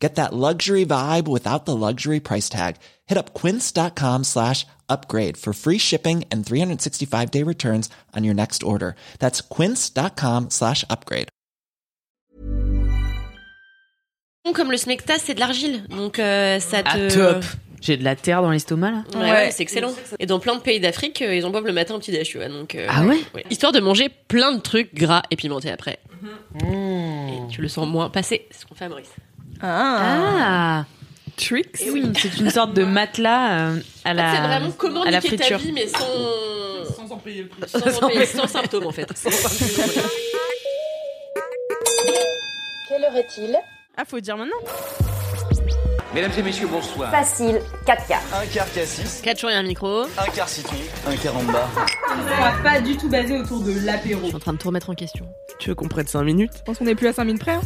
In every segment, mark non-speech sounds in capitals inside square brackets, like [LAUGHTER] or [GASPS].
Get that luxury vibe without the luxury price tag. Hit up quince.com slash upgrade for free shipping and 365 day returns on your next order. That's quince.com slash upgrade. Comme le smecta, c'est de l'argile. Donc euh, ça te. Ah, top. J'ai de la terre dans l'estomac là. Ouais, ouais, c'est excellent. Et dans plein de pays d'Afrique, euh, ils en boivent le matin au petit déj. Donc, euh, Ah ouais Histoire de manger plein de trucs gras et pimentés après. Et tu le sens moins passer. C'est ce qu'on fait à Maurice. Ah, Tricks. Eh oui. c'est une sorte de matelas euh, à la c'est vraiment comment à la niquer ta friture. vie, mais sans. Sans en payer le prix. Sans, en payer- sans symptômes, en fait. Quelle heure est-il Ah, faut dire maintenant. Mesdames et messieurs, bonsoir. Facile, 4 quarts. Un quart cassis, 4 jours et un micro. un quart citron, un quart en bas. On va pas du tout basé autour de l'apéro. Je suis en train de tout remettre en question. Tu veux qu'on prenne 5 minutes? Je pense qu'on est plus à 5 minutes près. Hein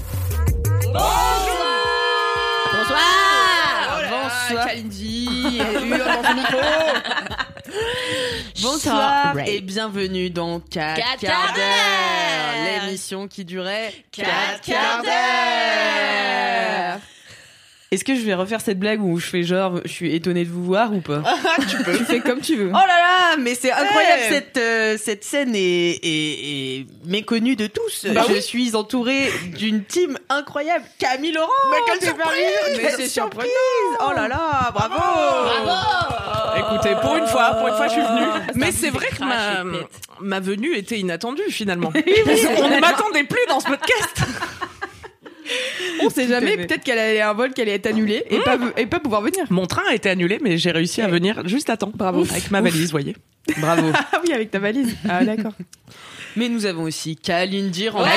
Bonsoir Bonsoir. Kalindi. [LAUGHS] Bonsoir et bienvenue dans 4 Quatre quarts quarts d'heure, l'émission qui durait Quatre 4 quarts quarts d'heure. Est-ce que je vais refaire cette blague où je fais genre je suis étonnée de vous voir ou pas [LAUGHS] tu peux. Tu fais comme tu veux. Oh là là, mais c'est incroyable Ouais. cette euh, cette scène est, est, est méconnue de tous. Bah je oui. suis entourée d'une team incroyable. Camille Laurent. Mais quelle surprise Mais c'est surprise surprenant. Oh là là, bravo Bravo Écoutez, pour une fois, pour une fois, je suis venue. Mais c'est vrai que ma, ma venue était inattendue finalement. [LAUGHS] On ne m'attendait plus dans ce podcast. On sait jamais, peut-être qu'elle allait un vol qui allait être annulé et, pas, et pas pouvoir venir. Mon train a été annulé, mais j'ai réussi à venir juste à temps. Bravo. Avec ma valise, voyez. [LAUGHS] Bravo. Ah oui, avec ta valise. Ah d'accord. [LAUGHS] Mais nous avons aussi Kalindi Ranfel.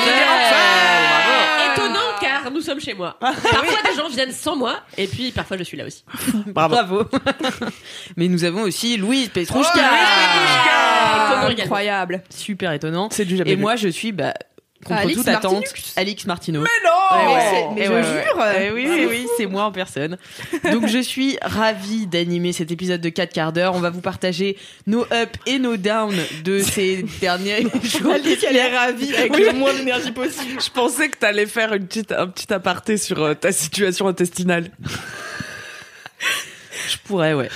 Étonnant car nous sommes chez moi. Parfois des gens viennent sans moi et puis parfois je suis là aussi. [LAUGHS] Bravo. Bravo. Mais nous avavons aussi Louise Petrouchka. Étonnant également. Incroyable. Super étonnant. C'est du jamais Et vu. moi, je suis bah, contre Alix toute attente, Martinux. Alix Martineau. Mais non Ouais, ouais. c'est- Mais Eh je ouais, jure ouais. Eh oui, oui, oui, c'est moi en personne. Donc je suis ravie d'animer cet épisode de 4 quarts d'heure. On va vous partager nos ups et nos downs de ces [LAUGHS] derniers jours. Alix, elle est ravie avec le moins d'énergie possible. Je pensais que t'allais faire une petite, un petit aparté sur euh, ta situation intestinale. [LAUGHS] Je pourrais, ouais.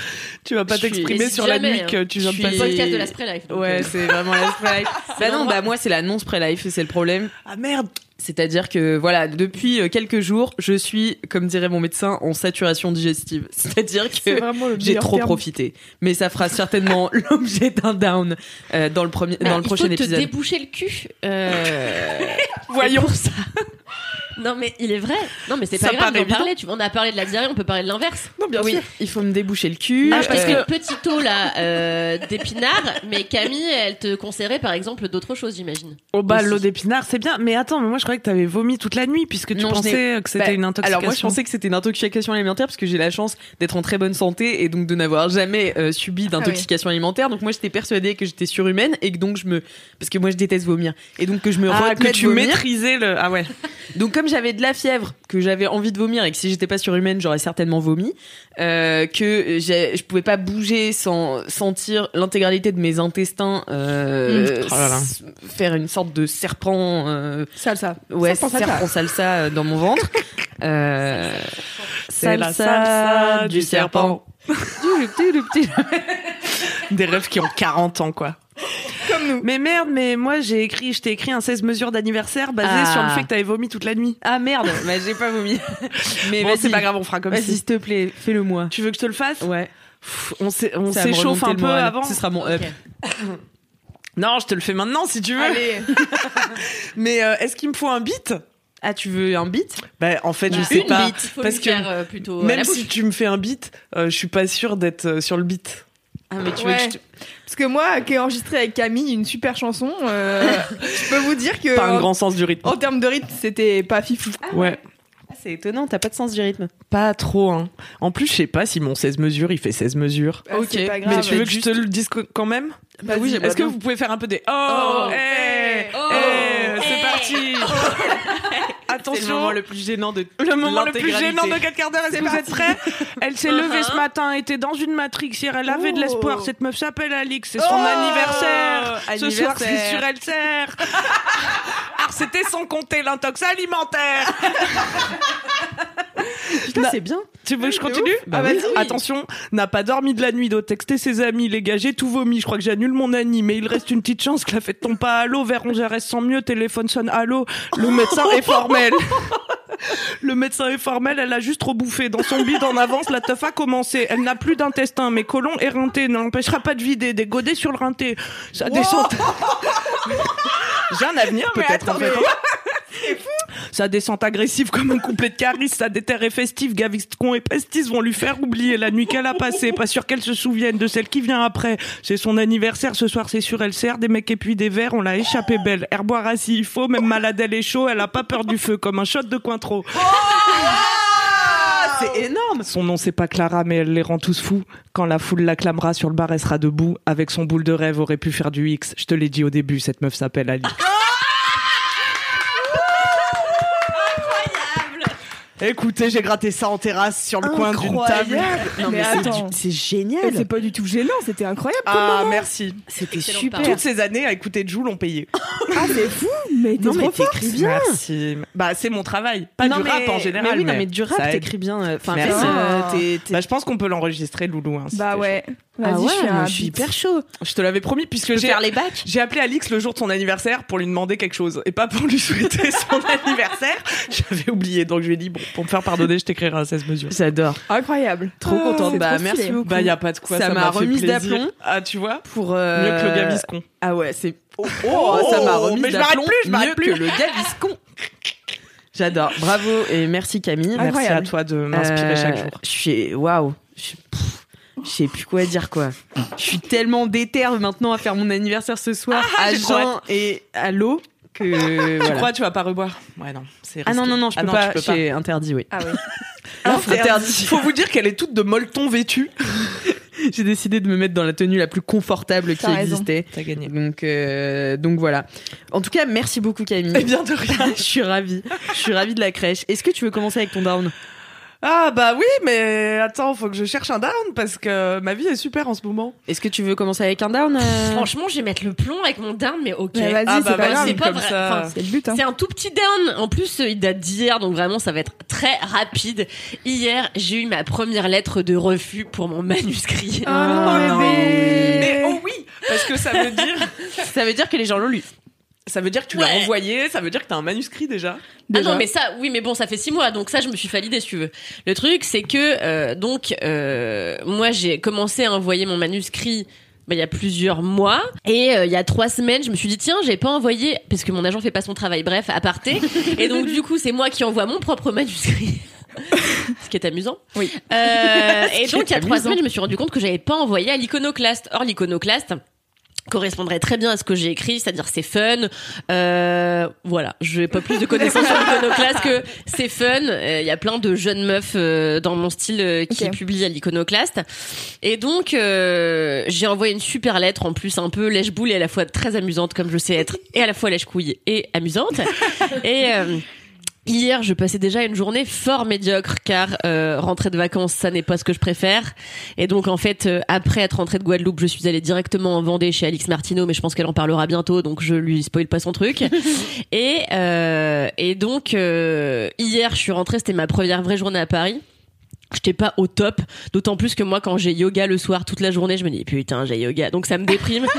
Tu vas pas t'exprimer sur la nuit hein. que tu viens de passer. suis- Podcast de la Spray Life. Ouais, euh, c'est vraiment la spray life. [LAUGHS] bah non, bah moi c'est la non spray life, c'est le problème. Ah merde C'est-à-dire que voilà, depuis euh, quelques jours, je suis, comme dirait mon médecin, en saturation digestive. [LAUGHS] C'est-à-dire C'est que le j'ai trop terme. profité. Mais ça fera certainement [LAUGHS] l'objet d'un down euh, dans le premier, bah, dans le il prochain faut te épisode. déboucher le cul. Euh... Voyons. c'est ça. Non mais il est vrai. Non mais c'est Ça pas grave d'en parler. Tu vois, on a parlé de la diarrhée, on peut parler de l'inverse. Non, bien oui, sûr. il faut me déboucher le cul. Ah, parce Euh, que petit eau là euh, d'épinards, mais Camille, elle te conseillerait par exemple d'autres choses, j'imagine. Oh bah Aussi. l'eau d'épinard, c'est bien. Mais attends, mais moi je croyais que t'avais vomi toute la nuit puisque tu Non, je pensais que c'était Bah, une intoxication. Alors moi, je pensais que c'était une intoxication alimentaire parce que j'ai la chance d'être en très bonne santé et donc de n'avoir jamais euh, subi d'intoxication alimentaire. Donc moi, j'étais persuadée que j'étais surhumaine et que donc je me, parce que moi, je déteste vomir et donc que je me Ah, que tu vomir. maîtrisais le. Ah ouais. Donc [LAUGHS] comme j'avais de la fièvre, que j'avais envie de vomir et que si j'étais pas surhumaine, j'aurais certainement vomi, euh, que je pouvais pas bouger sans sentir l'intégralité de mes intestins euh, Mmh. Oh là là. s- faire une sorte de serpent. euh, Salsa. Ouais, Serpent serpent salsa. dans mon ventre. [LAUGHS] C'est la salsa du serpent. [LAUGHS] Des rêves qui ont 40 ans quoi. Comme nous. Mais merde, mais moi j'ai écrit, je t'ai écrit un 16 mesures d'anniversaire basé Ah. sur le fait que t'avais vomi toute la nuit. Ah merde, [LAUGHS] bah, j'ai pas vomi. Mais bon, vas-y, c'est pas grave, on fera comme Vas-y, si. s'il te plaît, fais-le moi. Tu veux que je te le fasse? Ouais. Pff, On Ça s'échauffe un peu moral. avant. Ce sera mon up. [COUGHS] Non, je te le fais maintenant si tu veux. Allez. [LAUGHS] Mais euh, est-ce qu'il me faut un beat? Ah, tu veux un beat? Bah en fait, je Bah, sais une pas faut parce que faire euh, plutôt la même si tu me fais un beat, euh, je suis pas sûre d'être euh, sur le beat. Ah, mais tu Ouais. veux que je te... Parce que moi, qui ai enregistré avec Camille une super chanson, euh, [LAUGHS] je peux vous dire que Pas un en, grand sens du rythme. en termes de rythme, c'était pas fifou. ouais. Ah, c'est étonnant, t'as pas de sens du rythme. Pas trop, hein. En plus, je sais pas si mon 16 mesures, il fait 16 mesures. Bah, c'est pas grave. Mais tu veux que juste- je te le dise quand même? Bah oui, Est-ce que bien. vous pouvez faire un peu des oh, Oh, hey, hey, oh, parti. [LAUGHS] Attention. Le moment le plus gênant de Le moment le plus l'intégralité. gênant de 4 quarts d'heure, est-ce que vous êtes prêts? Elle s'est levée ce matin, était dans une matrix hier, elle avait de l'espoir. Cette meuf s'appelle Alix, c'est son anniversaire. Ce soir, c'est sur elle sert. Alors, [LAUGHS] c'était sans compter l'intox alimentaire. [LAUGHS] Putain, c'est bien. Tu veux que je continue Bah Ah, oui. vas-y. Attention, n'a pas dormi de la nuit, doit texter ses amis, les gars, j'ai tout vomi, je crois que j'annule mon Annie, mais il reste une petite chance que la fête tombe pas à l'eau, vers 11 reste sans mieux, téléphone sonne allô, le médecin est formel. [LAUGHS] Le médecin est formel, elle a juste trop bouffé. Dans son bide en avance, la teuf a commencé. Elle n'a plus d'intestin, mais colon éreinté ne l'empêchera pas de vider. Des godets sur le rinté. Ça descend. [LAUGHS] J'ai un avenir peut-être en fait. Sa descente agressive comme un couplet de Caris, sa déterre est festive, Gaviscon et Pestis vont lui faire oublier la nuit qu'elle a passée. Pas sûr qu'elle se souvienne de celle qui vient après. C'est son anniversaire, ce soir c'est sûr, elle sert des mecs et puis des verres, on l'a échappé belle. Herboire assis, il faut, même malade elle est chaud, elle a pas peur du feu, comme un shot de Cointreau. C'est énorme. Son nom c'est pas Clara, mais elle les rend tous fous. Quand la foule l'acclamera sur le bar, elle sera debout. Avec son boule de rêve, aurait pu faire du X. Je te l'ai dit au début, cette meuf s'appelle Ali. Écoutez, j'ai gratté ça en terrasse sur le coin d'une table. Non, mais, Mais c'est attends. du- c'est Mais génial. C'est pas du tout gênant, c'était incroyable. comme Ah, moment. merci. C'était super. Toutes ces années à écouter Jules ont payé. [LAUGHS] Ah, c'est fou, mais t'es Non, mais trop fort. t'écris bien. Merci. Bah, c'est mon travail. Pas non, du mais, rap en général. Mais oui, non, mais du ça rap, aide. t'écris bien. euh, Enfin, Merci. euh, t'es- t'es- Bah, je pense qu'on peut l'enregistrer, Loulou. hein, si Bah t'es ouais. Ah Vas-y, ouais, je moi, suis hyper chaud. Je te l'avais promis puisque j'ai faire les bacs J'ai appelé Alix le jour de son anniversaire pour lui demander quelque chose et pas pour lui souhaiter [LAUGHS] son anniversaire. J'avais oublié donc je lui ai dit bon pour me faire pardonner je t'écrirai un 16 mesures. J'adore. Incroyable. Trop Ah, contente. Bah, trop merci stylé. beaucoup. Bah y a pas de quoi Ça ça, m'a plaisir. d'aplomb. Ah tu vois? Pour euh, mieux que le Gaviscon. Ah ouais, c'est. Oh, [LAUGHS] Oh, ça m'a remis mais je m'arrête d'aplomb plus, je m'arrête mieux plus. que le Gaviscon. J'adore. Bravo et merci Camille. Merci à toi de m'inspirer Euh, chaque jour. Je suis waouh. Je suis- je sais plus quoi dire quoi. Je suis tellement déterre maintenant à faire mon anniversaire ce soir à j'ai trop Jean et à l'eau que Tu voilà. crois tu vas pas reboire? Ouais non, c'est Ah non non non, je peux Ah peux pas. C'est interdit oui. Ah oui. [LAUGHS] Interdit. Faut vous dire qu'elle est toute de molleton vêtue. [LAUGHS] J'ai décidé de me mettre dans la tenue la plus confortable qui raison. existait. T'as gagné. Donc euh, donc voilà. En tout cas, merci beaucoup Camille. Eh bien de rien. [LAUGHS] je suis ravie. Je suis ravie de la crèche. Est-ce que tu veux commencer avec ton down? Ah bah oui, mais attends, faut que je cherche un down parce que ma vie est super en ce moment. Est-ce que tu veux commencer avec un down euh? Franchement, je vais mettre le plomb avec mon down, mais ok. Mais vas-y, Ah bah c'est pas vas-y, grave. C'est pas vrai. ça. Enfin, C'est le but, hein. C'est un tout petit down. En plus, il date d'hier, donc vraiment, ça va être très rapide. Hier, j'ai eu ma première lettre de refus pour mon manuscrit. Oh non, bébé. Mais oh oui, parce que ça veut dire, [LAUGHS] Ça veut dire que les gens l'ont lu. Ça veut dire que tu l'as envoyé, ça veut dire que t'as un manuscrit déjà. Ah non, mais ça, oui, mais bon, ça fait six mois, donc ça, je me suis validée, si tu veux. Le truc, c'est que, euh, donc, euh, moi, j'ai commencé à envoyer mon manuscrit bah, il y a plusieurs mois et euh, il y a trois semaines je me suis dit tiens j'ai pas envoyé parce que mon agent fait pas son travail. Bref à parté et donc du coup c'est moi qui envoie mon propre manuscrit. [LAUGHS] Ce qui est amusant. Oui. Euh, [LAUGHS] et donc il y a trois semaines je me suis rendu compte que j'avais pas envoyé à l'iconoclaste. Or l'iconoclaste correspondrait très bien à ce que j'ai écrit, c'est-à-dire c'est fun. Euh, voilà, je n'ai pas plus de connaissances sur l'iconoclaste que c'est fun. Euh, Il y a plein de jeunes meufs euh, dans mon style euh, qui publient à l'iconoclaste. Et donc, euh, j'ai envoyé une super lettre, en plus un peu lèche-boule et à la fois très amusante, comme je sais être, et à la fois lèche-couille et amusante. [LAUGHS] et... Hier, je passais déjà une journée fort médiocre car euh, rentrer de vacances, ça n'est pas ce que je préfère. Et donc en fait, euh, après être rentrée de Guadeloupe, je suis allée directement en Vendée chez Alix Martineau, mais je pense qu'elle en parlera bientôt, donc je lui spoil pas son truc. [LAUGHS] et euh, et donc euh, hier, je suis rentrée, c'était ma première vraie journée à Paris. J'étais pas au top, d'autant plus que moi quand j'ai yoga le soir toute la journée, je me dis putain j'ai yoga, donc ça me déprime. [LAUGHS]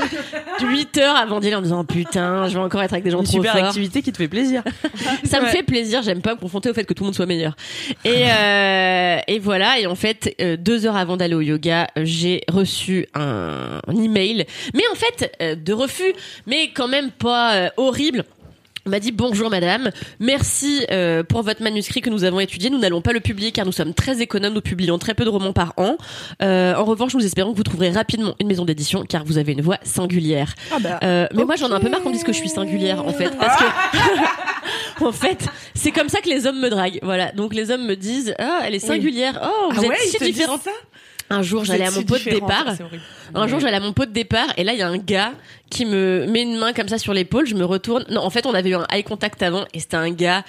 8 heures avant d'y aller en me disant putain je vais encore être avec des gens Une trop super forts. activité qui te fait plaisir. [LAUGHS] Ça me fait plaisir, j'aime pas me confronter au fait que tout le monde soit meilleur. Et, [LAUGHS] euh, et voilà, et en fait, euh, deux heures avant d'aller au yoga, j'ai reçu un, un email, mais en fait, euh, de refus, mais quand même pas euh, horrible. M'a dit bonjour madame, merci euh, pour votre manuscrit que nous avons étudié. Nous n'allons pas le publier car nous sommes très économes, nous publions très peu de romans par an. Euh, en revanche, nous espérons que vous trouverez rapidement une maison d'édition car vous avez une voix singulière. Ah bah. Euh, mais moi j'en ai un peu marre qu'on dise que je suis singulière en fait parce que [LAUGHS] en fait c'est comme ça que les hommes me draguent. Voilà. Donc les hommes me disent ah elle est singulière. Oh vous Ah êtes ouais, si différente un jour, j'allais à mon pot de départ. Un jour, j'allais à mon pot de départ et là, il y a un gars qui me met une main comme ça sur l'épaule. Je me retourne. Non, en fait, on avait eu un eye contact avant et c'était un gars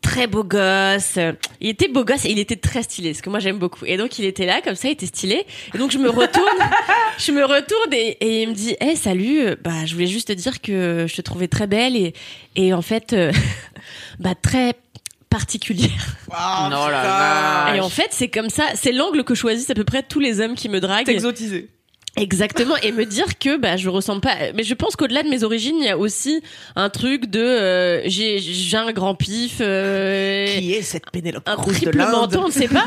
très beau gosse. Il était beau gosse et il était très stylé, ce que moi j'aime beaucoup. Et donc il était là, comme ça, il était stylé. Et donc je me retourne, [LAUGHS] je me retourne et, et il me dit, hey, salut, bah je voulais juste te dire que je te trouvais très belle et et en fait, euh, [LAUGHS] bah très particulière. Oh, [LAUGHS] non, là, et en fait, c'est comme ça, c'est l'angle que choisissent à peu près tous les hommes qui me draguent. Exotisé. Exactement, et me dire que bah je ressemble pas. Mais je pense qu'au-delà de mes origines, il y a aussi un truc de euh, j'ai j'ai un grand pif. Euh, Qui est cette Pénélope un Cruz de triple l'Inde menton, on ne sait pas.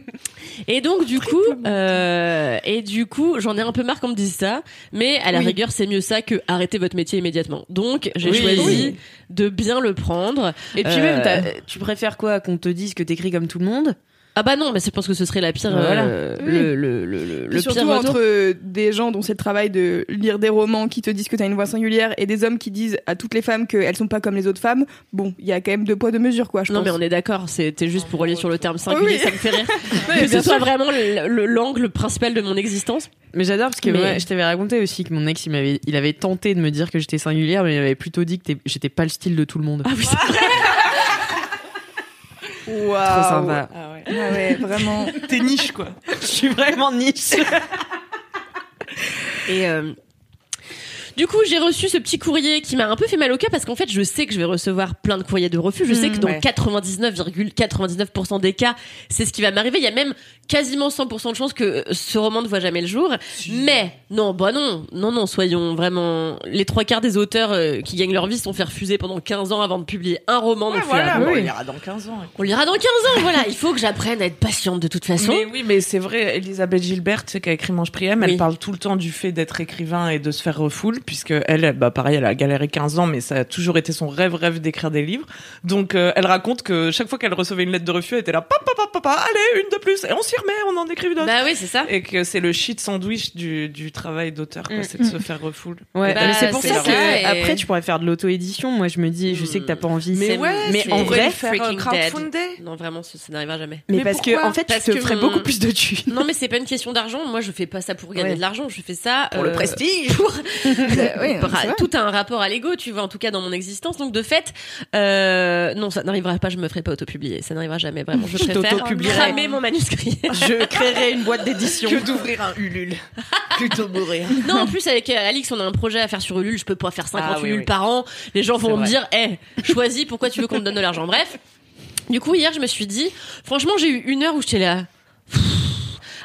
[LAUGHS] et donc du coup, euh, et du coup, j'en ai un peu marre qu'on me dise ça. Mais à la Oui. rigueur, c'est mieux ça que arrêter votre métier immédiatement. Donc j'ai Oui. choisi Oui. de bien le prendre. Et puis Euh, même, t'as- tu préfères quoi Qu'on te dise que t'écris comme tout le monde? Ah bah non, mais je pense que ce serait la pire, Voilà. euh, Oui. le, le, le, le, surtout pire entre euh, des gens dont c'est le travail de lire des romans qui te disent que t'as une voix singulière et des hommes qui disent à toutes les femmes qu'elles sont pas comme les autres femmes, bon, il y a quand même deux poids deux mesures quoi. Je Non pense. mais on est d'accord, c'était juste pour relier sur le terme singulier, Oui. ça me fait rire. [LAUGHS] que ce soit vraiment le- le- l'angle principal de mon existence. Mais j'adore parce que Mais- ouais, je t'avais raconté aussi que mon ex il m'avait il avait tenté de me dire que j'étais singulière mais il avait plutôt dit que j'étais pas le style de tout le monde. Ah oui, c'est vrai. [LAUGHS] Waouh. Trop sympa. Ah ouais. Ah ouais, vraiment. T'es niche, quoi. [LAUGHS] Je suis vraiment niche. [LAUGHS] Et euh, du coup, j'ai reçu ce petit courrier qui m'a un peu fait mal au cœur parce qu'en fait, je sais que je vais recevoir plein de courriers de refus. Je sais que dans ouais. 99,99% des cas, c'est ce qui va m'arriver. Il y a même quasiment 100% de chances que ce roman ne voit jamais le jour. Mais non, bah non, non, non, soyons vraiment. Les trois quarts des auteurs euh, qui gagnent leur vie sont fait refuser pendant 15 ans avant de publier un roman. donc là, voilà, bon, bon, oui. il ira dans 15 ans. On lira dans 15 ans, voilà. Il faut que j'apprenne à être patiente de toute façon. Mais oui, mais c'est vrai, Elisabeth Gilbert, qui a écrit Mange Priem, Oui. elle parle tout le temps du fait d'être écrivain et de se faire refoule, puisque elle, bah pareil, elle a galéré 15 ans, mais ça a toujours été son rêve, rêve d'écrire des livres. Donc, euh, elle raconte que chaque fois qu'elle recevait une lettre de refus, elle était là, papa, papa, papa, allez, une de plus, et on s'y remet, on en écrit une autre. Bah oui, c'est ça. Et que c'est le shit sandwich du, du travail d'auteur, quoi, Mm. c'est de se faire refoule. Ouais, Bah, mais c'est pour ça, ça, que et- après tu pourrais faire de l'auto-édition. Moi je me dis, je sais que t'as pas envie. Mais ouais, mais en vrai, faire crowdfunding. Non, vraiment, ça, ça n'arrivera jamais. mais, Mais parce que en fait Parce tu te que ferais mon- beaucoup plus de thunes. Non, mais c'est pas une question d'argent. Moi, je fais pas ça pour gagner Ouais. de l'argent. Je fais ça Pour le euh, prestige. Pour [LAUGHS] oui, vrai. tout a un rapport à l'ego, tu vois, en tout cas dans mon existence. Donc de fait, euh, non, ça n'arrivera pas. Je me ferai pas autopublier. Ça n'arrivera jamais. Vraiment, je [LAUGHS] préfère t'autopublierais. cramer mon manuscrit. [LAUGHS] Je créerai une boîte d'édition. Que d'ouvrir un Ulule. Plutôt mourir. non, en plus avec euh, Alix, on a un projet à faire sur Ulule. Je peux pas faire 50 Ah oui, Ulule oui. par an. Les gens vont C'est me vrai. dire, eh, choisis. Pourquoi tu veux qu'on te donne de l'argent Bref. Du coup, hier, je me suis dit, franchement, j'ai eu une heure où j'étais là.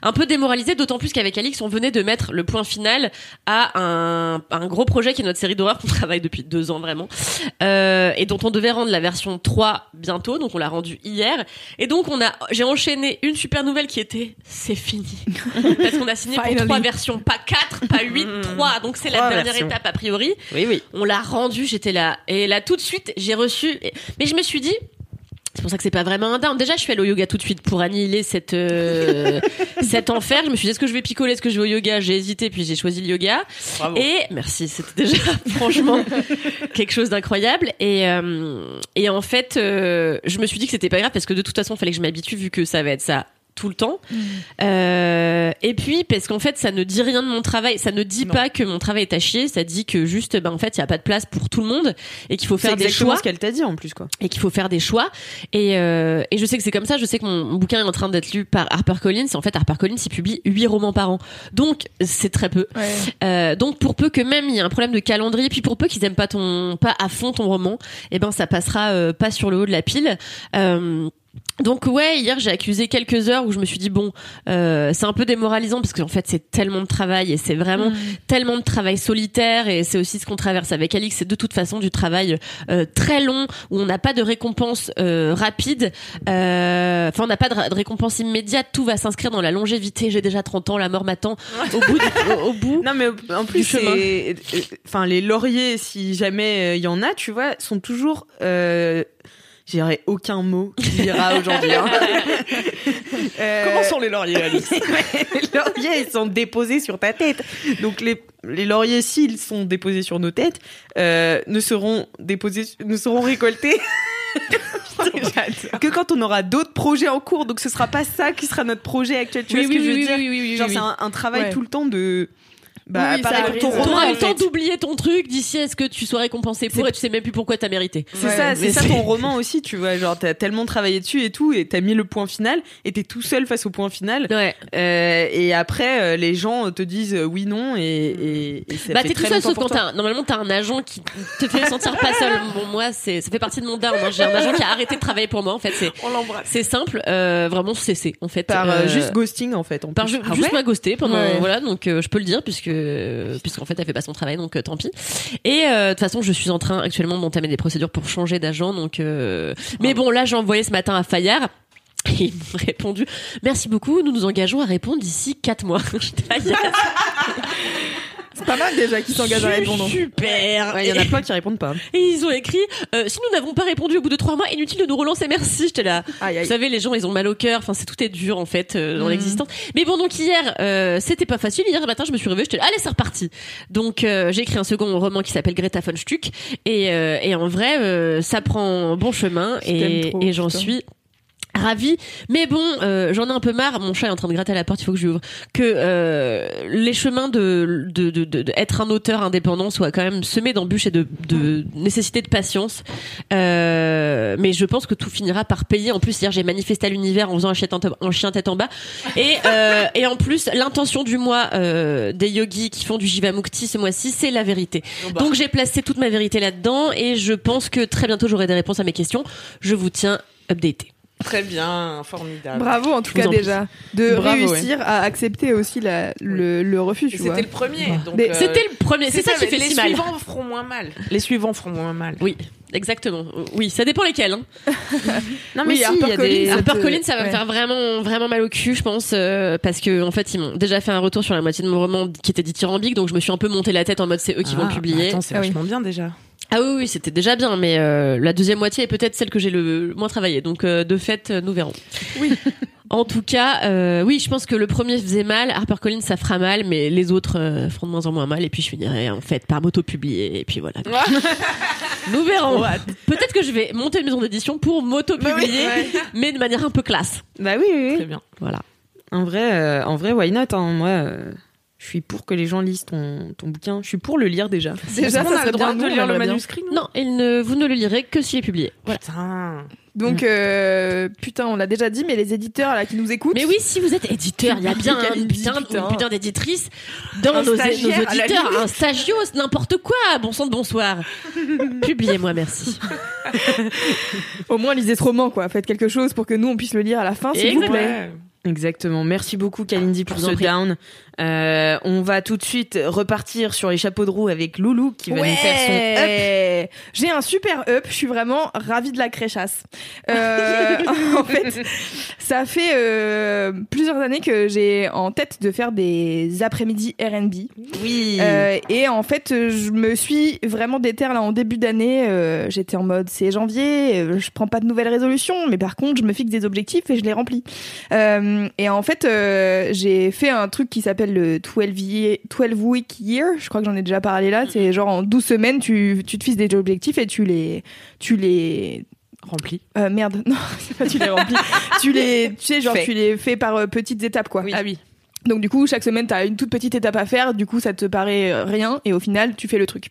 Un peu démoralisée, d'autant plus qu'avec Alix, on venait de mettre le point final à un, un gros projet qui est notre série d'horreur qu'on [LAUGHS] travaille depuis deux ans vraiment, euh, et dont on devait rendre la version 3 bientôt, donc on l'a rendu hier. Et donc on a, j'ai enchaîné une super nouvelle qui était, c'est fini. [LAUGHS] Parce qu'on a signé pour trois versions, pas quatre, pas [LAUGHS] huit, trois. Donc c'est la dernière versions. étape a priori. Oui oui. On l'a rendu, j'étais là. Et là, tout de suite, j'ai reçu. Mais je me suis dit. C'est pour ça que c'est pas vraiment un down. Déjà, je suis allée au yoga tout de suite pour annihiler cette, euh, [LAUGHS] cet enfer. Je me suis dit, est-ce que je vais picoler, est-ce que je vais au yoga? J'ai hésité, puis j'ai choisi le yoga. Bravo. Et merci, c'était déjà [LAUGHS] franchement quelque chose d'incroyable. Et, euh, et en fait, euh, je me suis dit que c'était pas grave parce que de toute façon, il fallait que je m'habitue vu que ça va être ça tout le temps. Euh, et puis parce qu'en fait, ça ne dit rien de mon travail. Ça ne dit Non. pas que mon travail est à chier. Ça dit que juste, ben en fait, il y a pas de place pour tout le monde et qu'il faut faire des choix ce qu'elle t'a dit en plus quoi. et qu'il faut faire des choix. Et, euh, et je sais que c'est comme ça. Je sais que mon mon bouquin est en train d'être lu par HarperCollins. En fait, HarperCollins, il publie huit romans par an. Donc, c'est très peu. Ouais. Euh, donc, pour peu que même il y ait un problème de calendrier, puis pour peu qu'ils aiment pas ton, pas à fond ton roman, eh ben, ça passera euh, pas sur le haut de la pile. Euh, donc ouais, hier j'ai accusé quelques heures où je me suis dit bon, euh, c'est un peu démoralisant parce qu'en fait c'est tellement de travail et c'est vraiment tellement de travail solitaire et c'est aussi ce qu'on traverse avec Alix, c'est de toute façon du travail euh, très long où on n'a pas de récompense euh, rapide, euh, enfin on n'a pas de, de récompense immédiate, tout va s'inscrire dans la longévité. J'ai déjà 30 ans, la mort m'attend. Au bout, du- au, au bout. Non mais en plus euh, enfin les lauriers si jamais il y en a, tu vois, sont toujours euh, J'irai aucun mot qui ira aujourd'hui. hein. [LAUGHS] Euh, Comment sont les lauriers, Alice [LAUGHS] les lauriers ils sont déposés sur ta tête. Donc les, les lauriers, s'ils sont déposés sur nos têtes, euh, ne seront déposés, ne seront récoltés [LAUGHS] que quand on aura d'autres projets en cours, donc ce sera pas ça qui sera notre projet actuel. Tu vois ce que je veux dire oui, oui, oui, Genre c'est un, un travail Ouais. tout le temps de. Bah, Oui, pareil. T'auras le temps d'oublier ton truc d'ici à ce que tu sois récompensé pour et tu sais même plus pourquoi t'as mérité. C'est Ouais, ça, c'est ça ton roman aussi, tu vois. Genre, t'as tellement travaillé dessus et tout, et t'as mis le point final, et t'es tout seul face au point final. Ouais. Euh, et après, euh, les gens te disent euh, oui, non, et, et, et ça Bah t'es tout seul sauf quand t'as normalement t'as un agent qui te fait sentir pas seul. [LAUGHS] Bon moi c'est ça fait partie de mon. Moi j'ai un agent qui a arrêté de travailler pour moi en fait c'est On l'embrasse. c'est simple euh, vraiment cessé en fait. Par euh, juste ghosting, en fait. en par ju- Ah juste ouais m'a ghosté pendant voilà donc je peux le dire puisque puisqu'en fait elle fait pas son travail donc euh, tant pis. Et euh, de toute façon je suis en train actuellement d'entamer des procédures pour changer d'agent donc euh, mais bon là j'ai envoyé ce matin à Fayard. Et ils m'ont répondu merci beaucoup nous nous engageons à répondre d'ici 4 mois [LAUGHS] C'est pas mal déjà qui s'engagent à répondre. super. Ouais, Il y en a plein qui répondent pas. et ils ont écrit euh, si nous n'avons pas répondu au bout de trois mois inutile de nous relancer. Merci. J'étais là. Aïe, vous aïe. savez les gens ils ont mal au cœur. Enfin c'est tout est dur en fait euh, dans Mhm. l'existence. Mais bon donc hier euh, c'était pas facile. Hier matin je me suis réveillée j'étais là allez c'est reparti. Donc euh, j'ai écrit un second roman qui s'appelle Greta von Stuck. Et, euh, et en vrai euh, ça prend bon chemin. Je et, et j'en suis ravie mais bon euh, j'en ai un peu marre. Mon chat est en train de gratter à la porte il faut que je lui ouvre. Que euh, les chemins de, de, de, de, de être un auteur indépendant soient quand même semés d'embûches et de, de nécessité de patience. Euh, mais je pense que tout finira par payer. En plus hier j'ai manifesté à l'univers en faisant un chien un chien tête en bas. Et, euh, et en plus l'intention du mois euh, des yogis qui font du Jivamukti ce mois-ci c'est la vérité. Donc j'ai placé toute ma vérité là-dedans et je pense que très bientôt j'aurai des réponses à mes questions. Je vous tiens updaté Très bien, formidable. Bravo en tout Je cas en déjà de Bravo, réussir à accepter aussi la, le, le refus. C'était le premier. Donc, Mais euh, c'était le premier c'est ça qui mais fait les si mal suivants feront moins mal. Les suivants feront moins mal. Oui, exactement. Oui, ça dépend lesquels. Hein. [LAUGHS] Non, Oui, si, Harper il y a Collins, ça Harper Collins, ça va me faire vraiment, vraiment mal au cul, je pense, euh, parce que en fait, ils m'ont déjà fait un retour sur la moitié de mon roman qui était dithyrambique, donc je me suis un peu monté la tête en mode c'est eux qui vont Ah, publier. bah Attends, c'est Ah oui. vachement bien déjà. Ah oui, oui, c'était déjà bien, mais euh, la deuxième moitié est peut-être celle que j'ai le moins travaillé, donc euh, de fait, euh, nous verrons. Oui. [LAUGHS] En tout cas, oui, je pense que le premier faisait mal, Harper Collins ça fera mal, mais les autres feront de moins en moins mal, et puis je finirai en fait par m'auto-publier, et puis voilà. [LAUGHS] nous verrons. Peut-être que je vais monter une maison d'édition pour m'auto-publier, mais de manière un peu classe. Bah oui, oui. Très bien. Voilà. En vrai, en vrai, why not hein. Moi, je suis pour que les gens lisent ton, ton bouquin. Je suis pour le lire déjà. Déjà, ça a serait le droit bien, de on lire le manuscrit Non, il ne, vous ne le lirez que s'il est publié. Voilà. Putain. Donc, euh, putain, on l'a déjà dit, mais les éditeurs là qui nous écoutent. Mais oui, si vous êtes éditeur, il y a bien un putain, putain. une putain d'éditrice dans Un nos, nos auditeurs, un stagio, n'importe quoi. Bon sang de bonsoir. [LAUGHS] Publiez-moi, merci. Au moins, lisez ce roman, quoi. Faites quelque chose pour que nous on puisse le lire à la fin, s'il vous plaît. Ouais. Exactement. Merci beaucoup, Kalindi, pour ce prie. down. Euh, on va tout de suite repartir sur les chapeaux de roue avec Loulou qui va nous faire son up. Ouais. J'ai un super up. Je suis vraiment ravie de la créchasse. Euh, [LAUGHS] [LAUGHS] en fait, ça fait euh, plusieurs années que j'ai en tête de faire des après-midi R&B. Oui. Euh, et en fait, je me suis vraiment déterre là en début d'année. euh, J'étais en mode c'est janvier, euh, je prends pas de nouvelles résolutions, mais par contre, je me fixe des objectifs et je les remplis. Euh, et en fait, euh, j'ai fait un truc qui s'appelle le 12, year- 12 week year. Je crois que j'en ai déjà parlé là. C'est genre en 12 semaines, tu, tu te fixes des objectifs et tu les, tu les Rempli. euh, merde, [LAUGHS] non, c'est pas tu les remplis. [LAUGHS] tu les, tu sais, genre Fais. tu les fais par euh, petites étapes, quoi. Ah oui. Donc du coup, chaque semaine, t'as une toute petite étape à faire. Du coup, ça te paraît euh, rien, et au final, tu fais le truc.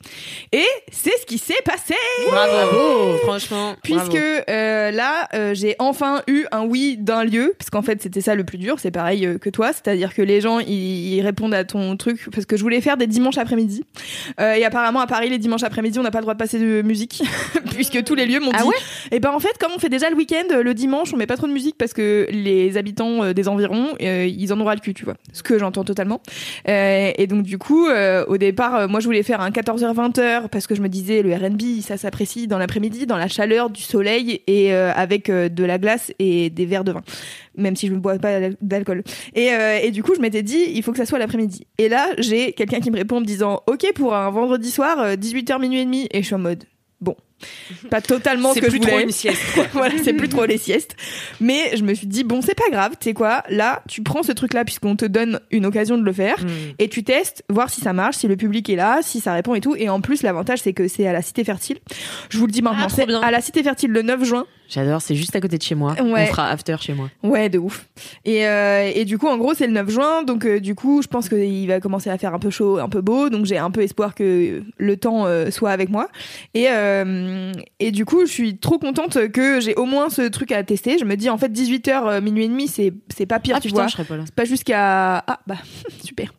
Et c'est ce qui s'est passé, Bravo. Franchement. puisque bravo. euh, là, euh, j'ai enfin eu un oui d'un lieu, parce qu'en fait, c'était ça le plus dur. C'est pareil euh, que toi, c'est-à-dire que les gens, ils, ils répondent à ton truc, parce que je voulais faire des dimanches après-midi. Euh, et apparemment, à Paris, les dimanches après-midi, on n'a pas le droit de passer de musique, [LAUGHS] puisque tous les lieux m'ont Ah dit. ouais? et ben en fait, comme on fait déjà le week-end, le dimanche, on met pas trop de musique parce que les habitants euh, des environs, euh, ils en ont ras le cul, tu vois. Ce que j'entends totalement. Euh, et donc du coup, euh, au départ, euh, moi je voulais faire un 14h-20h parce que je me disais le R&B, ça s'apprécie dans l'après-midi, dans la chaleur du soleil et avec de la glace et des verres de vin. Même si je ne bois pas d'alcool. Et, et du coup, je m'étais dit, il faut que ça soit l'après-midi. Et là, j'ai quelqu'un qui me répond en me disant, ok pour un vendredi soir, euh, 18h minuit et demi. Et je suis en mode, bon. Pas totalement ce C'est que je plus trop voulais. une sieste, quoi. [LAUGHS] voilà, c'est plus trop les siestes. Mais je me suis dit, bon, c'est pas grave, tu sais quoi, là, tu prends ce truc-là puisqu'on te donne une occasion de le faire Mm. et tu testes, voir si ça marche, si le public est là, si ça répond et tout. Et en plus, l'avantage, c'est que c'est à la Cité Fertile. Je vous le dis maintenant, Ah, c'est à la Cité Fertile le 9 juin. J'adore, c'est juste à côté de chez moi. Ouais. On fera after chez moi. Ouais, de ouf. Et, euh, et du coup, en gros, c'est le 9 juin. Donc, euh, du coup, je pense qu'il va commencer à faire un peu chaud, un peu beau. Donc, j'ai un peu espoir que le temps euh, soit avec moi. Et, euh, et du coup, je suis trop contente que j'ai au moins ce truc à tester. Je me dis, en fait, 18h, minuit et demi, c'est, c'est pas pire, Ah tu putain, vois. je serais pas là. C'est pas jusqu'à. Ah, bah, [LAUGHS] super.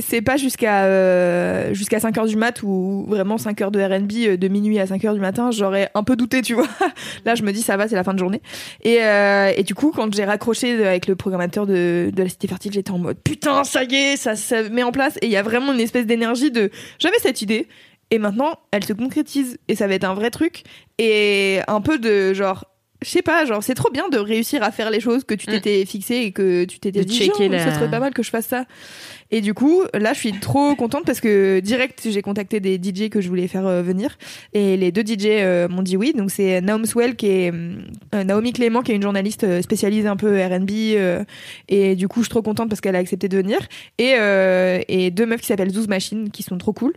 C'est, pas jusqu'à euh, jusqu'à 5h du mat ou vraiment 5 heures de RB euh, de minuit à 5h du matin. J'aurais un peu douté, tu vois. [LAUGHS] Là, je me dis, ça va, c'est la fin de journée. Et, euh, et du coup, quand j'ai raccroché avec le programmateur de, de la Cité Fertile, j'étais en mode putain, ça y est, ça se met en place. Et il y a vraiment une espèce d'énergie de j'avais cette idée et maintenant elle se concrétise et ça va être un vrai truc. Et un peu de genre. Je sais pas, genre c'est trop bien de réussir à faire les choses que tu Mm. t'étais fixé et que tu t'étais dit genre, la- ce serait pas mal que je fasse ça. Et du coup, là, je suis trop contente parce que direct, j'ai contacté des DJ que je voulais faire euh, venir. Et les deux DJ euh, m'ont dit oui. Donc, c'est Naomi Swell, qui est euh, Naomi Clément, qui est une journaliste spécialisée un peu RB. et du coup, je suis trop contente parce qu'elle a accepté de venir. Et, et deux meufs qui s'appellent Zouz Machine, qui sont trop cool.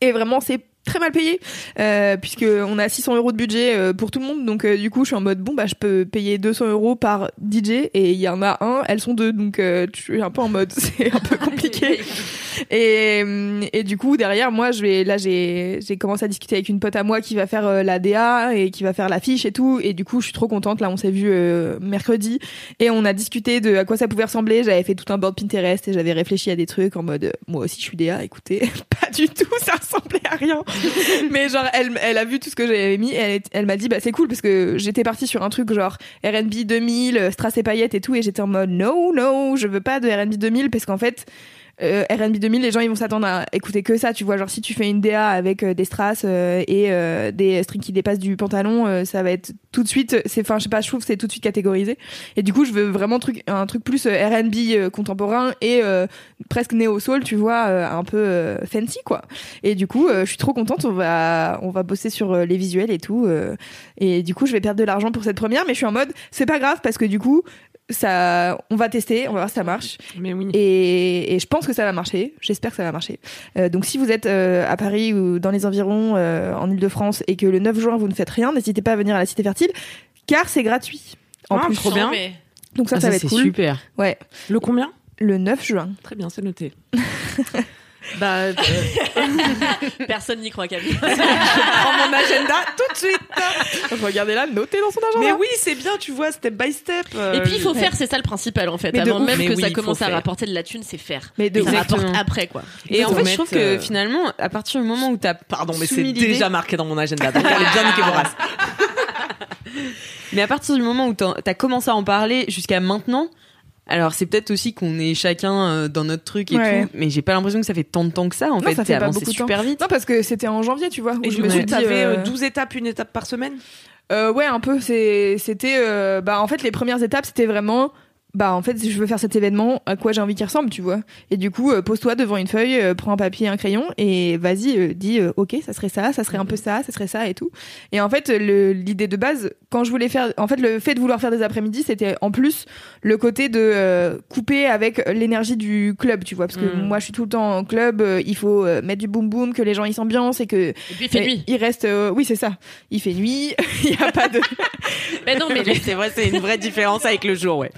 Et vraiment, c'est très mal payé euh, puisque on a 600 euros de budget euh, pour tout le monde. Donc euh, du coup je suis en mode bon bah je peux payer 200 euros par DJ et il y en a un elles sont deux. Donc euh, je suis un peu en mode [LAUGHS] c'est un peu [LAUGHS] compliqué [LAUGHS] et, et du coup derrière moi je vais là j'ai j'ai commencé à discuter avec une pote à moi qui va faire euh, la DA et qui va faire l'affiche et tout. Et du coup je suis trop contente. Là on s'est vu euh, mercredi. Et on a discuté de à quoi ça pouvait ressembler. J'avais fait tout un board Pinterest et j'avais réfléchi à des trucs en mode euh, moi aussi je suis DA écoutez. [LAUGHS] Pas du tout ça ressemblait à rien. [LAUGHS] Mais genre elle elle a vu tout ce que j'avais mis. Et elle, elle m'a dit bah c'est cool parce que j'étais partie sur un truc genre R&B 2000 euh, strass et paillettes et tout. Et j'étais en mode no no je veux pas de R&B 2000 parce qu'en fait euh, R&B 2000 les gens ils vont s'attendre à écouter que ça tu vois genre si tu fais une DA avec euh, des strass euh, et euh, des strings qui dépassent du pantalon ça va être tout de suite c'est enfin je sais pas je trouve c'est tout de suite catégorisé et du coup je veux vraiment truc un truc plus R&B contemporain et presque néo soul tu vois un peu fancy quoi et du coup, je suis trop contente. On va, on va bosser sur les visuels et tout. et du coup, je vais perdre de l'argent pour cette première, mais je suis en mode, c'est pas grave parce que du coup, ça, on va tester, on va voir si ça marche. Mais oui. Et, et je pense que ça va marcher. J'espère que ça va marcher. Euh, donc, si vous êtes euh, à Paris ou dans les environs, euh, en Ile-de-France, et que le 9 juin vous ne faites rien, n'hésitez pas à venir à la Cité Fertile, car c'est gratuit. En Ah, plus, trop bien. mais- donc ça, Ah, ça va être c'est cool. super. Ouais, Le combien? Le 9 juin. Très bien, c'est noté. [LAUGHS] bah, euh, [LAUGHS] Personne n'y croit, Camille. [LAUGHS] je prends mon agenda tout de suite. Regardez là, notez dans son agenda. Mais oui, c'est bien, tu vois, step by step. euh, Et puis il faut faire, c'est ça le principal en fait. Avant ouf. même Mais que oui, ça commence à faire. rapporter de la thune, c'est faire. Mais de ça rapporte après quoi. Et en fait, je trouve que euh, finalement, à partir du moment où t'as Pardon, mais c'est déjà marqué dans mon agenda. Donc allez bien niquer vos races. [LAUGHS] Mais à partir du moment où t'as commencé à en parler jusqu'à maintenant, alors c'est peut-être aussi qu'on est chacun euh, dans notre truc et Ouais. tout, mais j'ai pas l'impression que ça fait tant de temps que ça. En Non, fait, ça fait pas avancé beaucoup de super vite. Non, parce que c'était en janvier, tu vois. Où Et je me suis dit. euh, euh, 12 étapes, une étape par semaine? Euh, ouais, un peu. C'était. euh, bah, en fait, les premières étapes, c'était vraiment. Bah, en fait, si je veux faire cet événement, à quoi j'ai envie qu'il ressemble, tu vois. Et du coup, euh, pose-toi devant une feuille, euh, prends un papier, un crayon, et vas-y, euh, dis, euh, ok, ça serait ça, ça serait un peu ça, ça serait ça, et tout. Et en fait, l'idée de base, quand je voulais faire. En fait, le fait de vouloir faire des après-midi, c'était en plus le côté de euh, couper avec l'énergie du club, tu vois. Parce que Mm. moi, je suis tout le temps en club, euh, il faut euh, mettre du boom boom, que les gens y s'ambiancent, et que Et puis il fait nuit. Il reste, euh, oui, c'est ça. Il fait nuit. [LAUGHS] Il y a pas de. [LAUGHS] Mais non, [LAUGHS] mais c'est vrai, c'est une vraie différence avec le jour, ouais.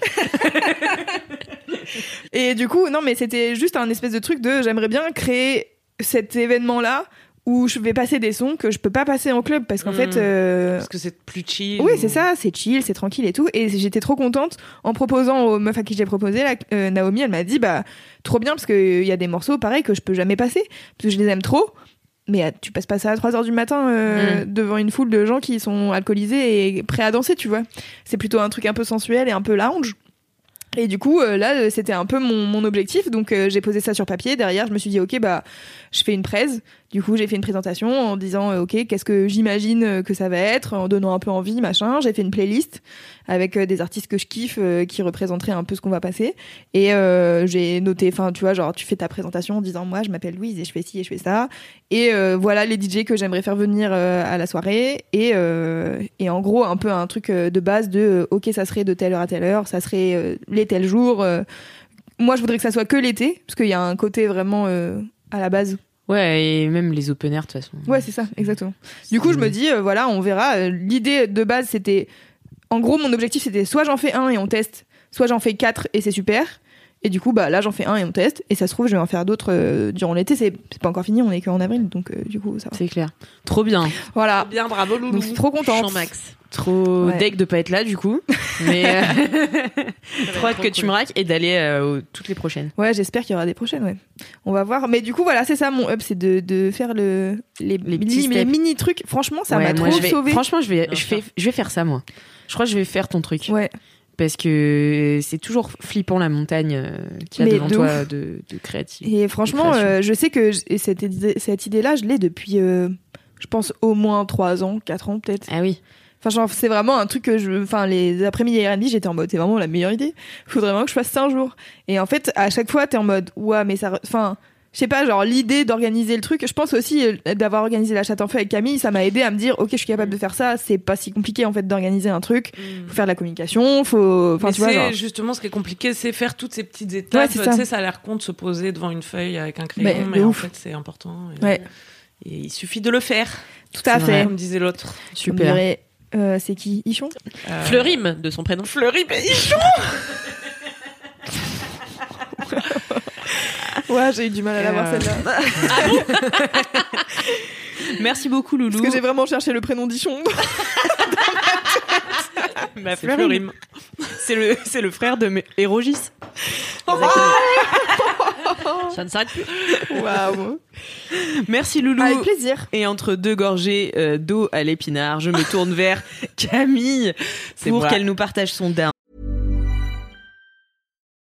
[LAUGHS] Et du coup, non, mais c'était juste un espèce de truc de j'aimerais bien créer cet événement-là où je vais passer des sons que je peux pas passer en club parce qu'en fait. euh, Parce que c'est plus chill. Oui, ou- c'est ça, c'est chill, c'est tranquille et tout. Et j'étais trop contente en proposant aux meufs à qui j'ai proposé, là, euh, Naomi, elle m'a dit, bah, trop bien parce qu'il y a des morceaux pareil que je peux jamais passer parce que je les aime trop. Mais euh, tu passes pas ça à 3 heures du matin euh, devant une foule de gens qui sont alcoolisés et prêts à danser, tu vois. C'est plutôt un truc un peu sensuel et un peu lounge. Et du coup, euh, là, euh, c'était un peu mon, mon objectif. Donc, euh, j'ai posé ça sur papier. Derrière, je me suis dit, ok, bah, je fais une presse. Du coup, j'ai fait une présentation en disant, euh, ok, qu'est-ce que j'imagine euh, que ça va être, en donnant un peu envie, machin. J'ai fait une playlist avec euh, des artistes que je kiffe, qui représenteraient un peu ce qu'on va passer. Et j'ai noté, enfin, tu vois, genre, tu fais ta présentation en disant, moi, je m'appelle Louise et je fais ci et je fais ça. Et voilà les DJ que j'aimerais faire venir à la soirée. Et, et en gros, un peu un truc de base de, ok, ça serait de telle heure à telle heure, ça serait les tels jours. moi, je voudrais que ça soit que l'été, parce qu'il y a un côté vraiment à la base. Ouais, et même les open air, de toute façon. Ouais, c'est ça, exactement. Du coup, je me dis, euh, voilà, on verra. Euh, L'idée de base, c'était. En gros, mon objectif, c'était soit j'en fais un et on teste, soit j'en fais quatre et c'est super. Et du coup, bah là, j'en fais un et on teste. Et ça se trouve, je vais en faire d'autres euh, durant l'été. C'est c'est pas encore fini, on est qu'en avril, donc euh, du coup, ça va. C'est clair. Trop bien. Voilà. Bien, bravo Loulou. Donc, trop contente. Max. Trop Ouais. deck de pas être là, du coup. [LAUGHS] Mais euh, trop hâte que tu me raques et d'aller euh, aux- toutes les prochaines. Ouais, j'espère qu'il y aura des prochaines, ouais. On va voir. Mais du coup, voilà, c'est ça mon up, c'est de, de faire le, les, Les mini, petits les steps. mini trucs. Franchement, ça Ouais, m'a moi, trop je vais- sauvé. Franchement, je vais, je, fais, je vais faire ça, moi. Je crois que je vais faire ton truc. Ouais. Parce que c'est toujours flippant la montagne euh, qu'il y a Mais devant de toi de, de créatif. Et franchement, euh, je sais que cette, idée- cette idée-là, je l'ai depuis, euh, je pense, au moins 3 ans, 4 ans peut-être. Ah oui. Enfin, genre, c'est vraiment un truc que je. Enfin, les après-midi R&B, j'étais en mode, c'est vraiment la meilleure idée. Faudrait vraiment que je fasse ça un jour. Et en fait, à chaque fois, t'es en mode, ouais, mais ça. re- Enfin, je sais pas, genre, l'idée d'organiser le truc. Je pense aussi euh, d'avoir organisé la chatte en feu avec Camille, ça m'a aidé à me dire, ok, je suis capable de faire ça. C'est pas si compliqué, en fait, d'organiser un truc. Faut faire de la communication, faut. Enfin, Mais tu vois, c'est genre. justement ce qui est compliqué, c'est faire toutes ces petites étapes. c'est tu ça. sais, ça a l'air con de se poser devant une feuille avec un crayon, Mais mais, de en ouf. fait, c'est important. Et, Ouais. et il suffit de le faire. Tout à fait. vrai. Comme disait l'autre. Super. euh, c'est qui Ichon Euh, Fleurim de son prénom. Fleury Béichon [LAUGHS] Ouais, j'ai eu du mal à l'avoir Euh, celle-là. [LAUGHS] Merci beaucoup, Loulou. Parce que j'ai vraiment cherché le prénom d'Ichon. [LAUGHS] Ma C'est Fleurim. C'est le, c'est le frère de mes Hérogis. Ça ne s'arrête plus. Waouh. Merci, Loulou. Avec plaisir. Et entre deux gorgées euh, d'eau à l'épinard, je me tourne vers [LAUGHS] Camille C'est pour qu'elle nous partage son down.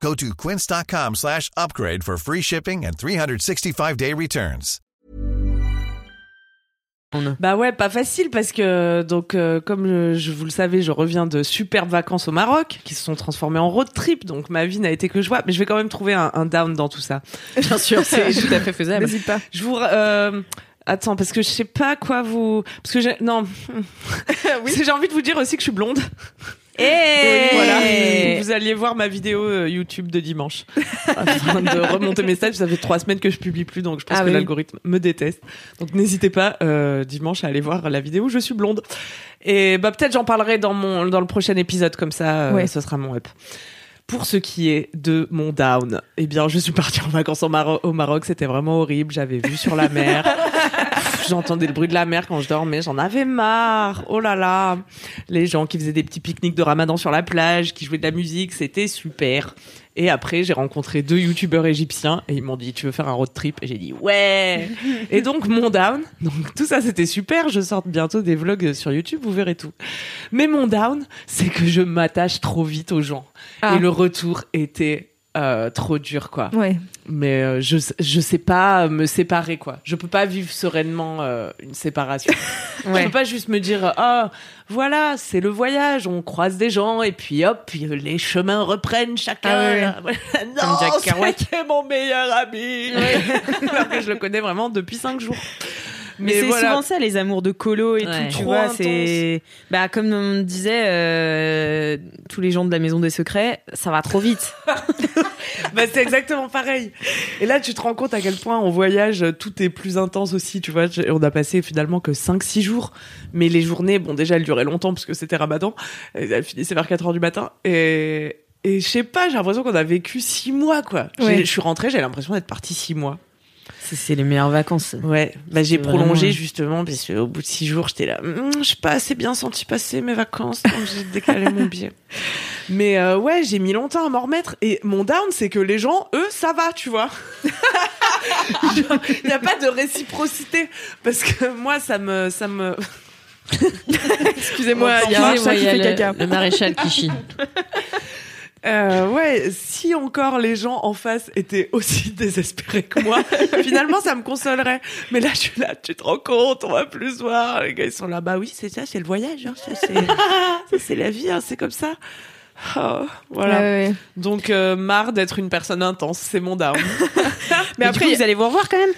Go to quince.com slash upgrade for free shipping and 365-day returns. Bah ouais, pas facile parce que donc euh, comme je vous le savez, je reviens de superbes vacances au Maroc qui se sont transformées en road trip, donc ma vie n'a été que joie. Mais je vais quand même trouver un, un down dans tout ça. [LAUGHS] Bien sûr, c'est [LAUGHS] tout à fait faisable. N'hésite pas. Je vous euh, attends parce que je sais pas quoi vous parce que j'ai non [LAUGHS] j'ai envie de vous dire aussi que je suis blonde. Et Voilà. [LAUGHS] Vous alliez voir ma vidéo euh, YouTube de dimanche. [LAUGHS] Afin de remonter mes stats, ça fait trois semaines que je publie plus, donc je pense Ah que oui. l'algorithme me déteste. Donc n'hésitez pas euh, dimanche à aller voir la vidéo où je suis blonde. Et bah peut-être j'en parlerai dans mon dans le prochain épisode comme ça, euh, Ouais. ce sera mon up. Pour ce qui est de mon down, eh bien, je suis partie en vacances au Maroc. C'était vraiment horrible. J'avais vu sur la mer. [LAUGHS] J'entendais le bruit de la mer quand je dormais. J'en avais marre. Oh là là. Les gens qui faisaient des petits pique-niques de ramadan sur la plage, qui jouaient de la musique, c'était super. Et après, j'ai rencontré deux youtubeurs égyptiens et ils m'ont dit, tu veux faire un road trip? Et j'ai dit, ouais. [LAUGHS] et donc, mon down. Donc, tout ça, c'était super. Je sors bientôt des vlogs sur YouTube. Vous verrez tout. Mais mon down, c'est que je m'attache trop vite aux gens. Ah. Et le retour était euh, trop dur, quoi. Ouais. Mais euh, je je sais pas me séparer, quoi. Je peux pas vivre sereinement euh, une séparation. [LAUGHS] Je peux pas juste me dire ah voilà c'est le voyage, on croise des gens et puis hop puis, euh, les chemins reprennent chacun. Ah ouais, [LAUGHS] non, est mon meilleur ami. Alors que [LAUGHS] je le connais vraiment depuis cinq jours. Mais, c'est souvent ça, les amours de colo et tout, tu vois. C'est, bah, comme on disait, euh, tous les gens de la maison des secrets, ça va trop vite. [LAUGHS] bah, c'est exactement pareil. Et là, tu te rends compte à quel point on voyage, tout est plus intense aussi, tu vois. On a passé finalement que 5-6 jours. Mais les journées, bon, déjà, elles duraient longtemps parce que c'était ramadan. Elles finissaient vers 4 heures du matin. Et, et je sais pas, j'ai l'impression qu'on a vécu 6 mois, quoi. Je suis rentrée, j'ai l'impression d'être partie 6 mois. C'est les meilleures vacances. Ouais, bah, j'ai prolongé justement parce qu'au bout de six jours, j'étais là, hum, je suis pas assez bien senti passer mes vacances, donc j'ai [LAUGHS] décalé mon billet. Mais euh, ouais, j'ai mis longtemps à m'en remettre. Et mon down, c'est que les gens, eux, ça va, tu vois. [LAUGHS] Il n'y a pas de réciprocité parce que moi, ça me, ça me. [LAUGHS] Excusez-moi, il y a un chat qui fait caca. Le maréchal qui chie. Euh, ouais, si encore les gens en face étaient aussi [LAUGHS] désespérés que moi, [LAUGHS] finalement ça me consolerait. Mais là, je suis là, tu te rends compte, on va plus voir. Les gars, ils sont là, bah oui, c'est ça, c'est le voyage, hein, ça c'est [LAUGHS] la vie, hein, c'est comme ça. Oh, voilà. Donc euh, marre d'être une personne intense, c'est mon down. Mais, après, vous allez vous revoir quand même?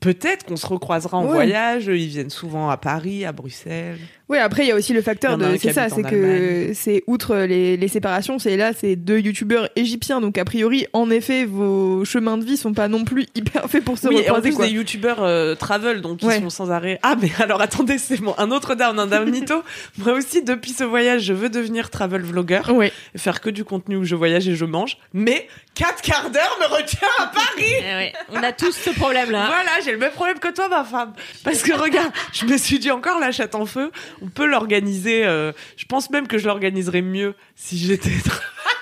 Peut-être qu'on se recroisera en voyage. Ils viennent souvent à Paris, à Bruxelles. Oui, après il y a aussi le facteur de c'est ça, c'est que c'est outre les, les séparations, c'est là c'est deux youtubeurs égyptiens donc a priori en effet vos chemins de vie sont pas non plus [LAUGHS] hyper faits pour se oui, recroiser en plus des youtubeurs euh, travel donc ils sont sans arrêt. Ah mais [LAUGHS] alors attendez, c'est bon, un autre down, un downito. [LAUGHS] Moi aussi depuis ce voyage, je veux devenir travel vlogger oui. et faire que du contenu où je voyage et je mange, mais quatre quarts d'heure me retient à Paris. Eh On a tous ce problème là. Voilà, le même problème que toi ma femme parce que regarde, je me suis dit encore la chatte en feu on peut l'organiser. Euh, je pense même que je l'organiserais mieux si j'étais. [LAUGHS]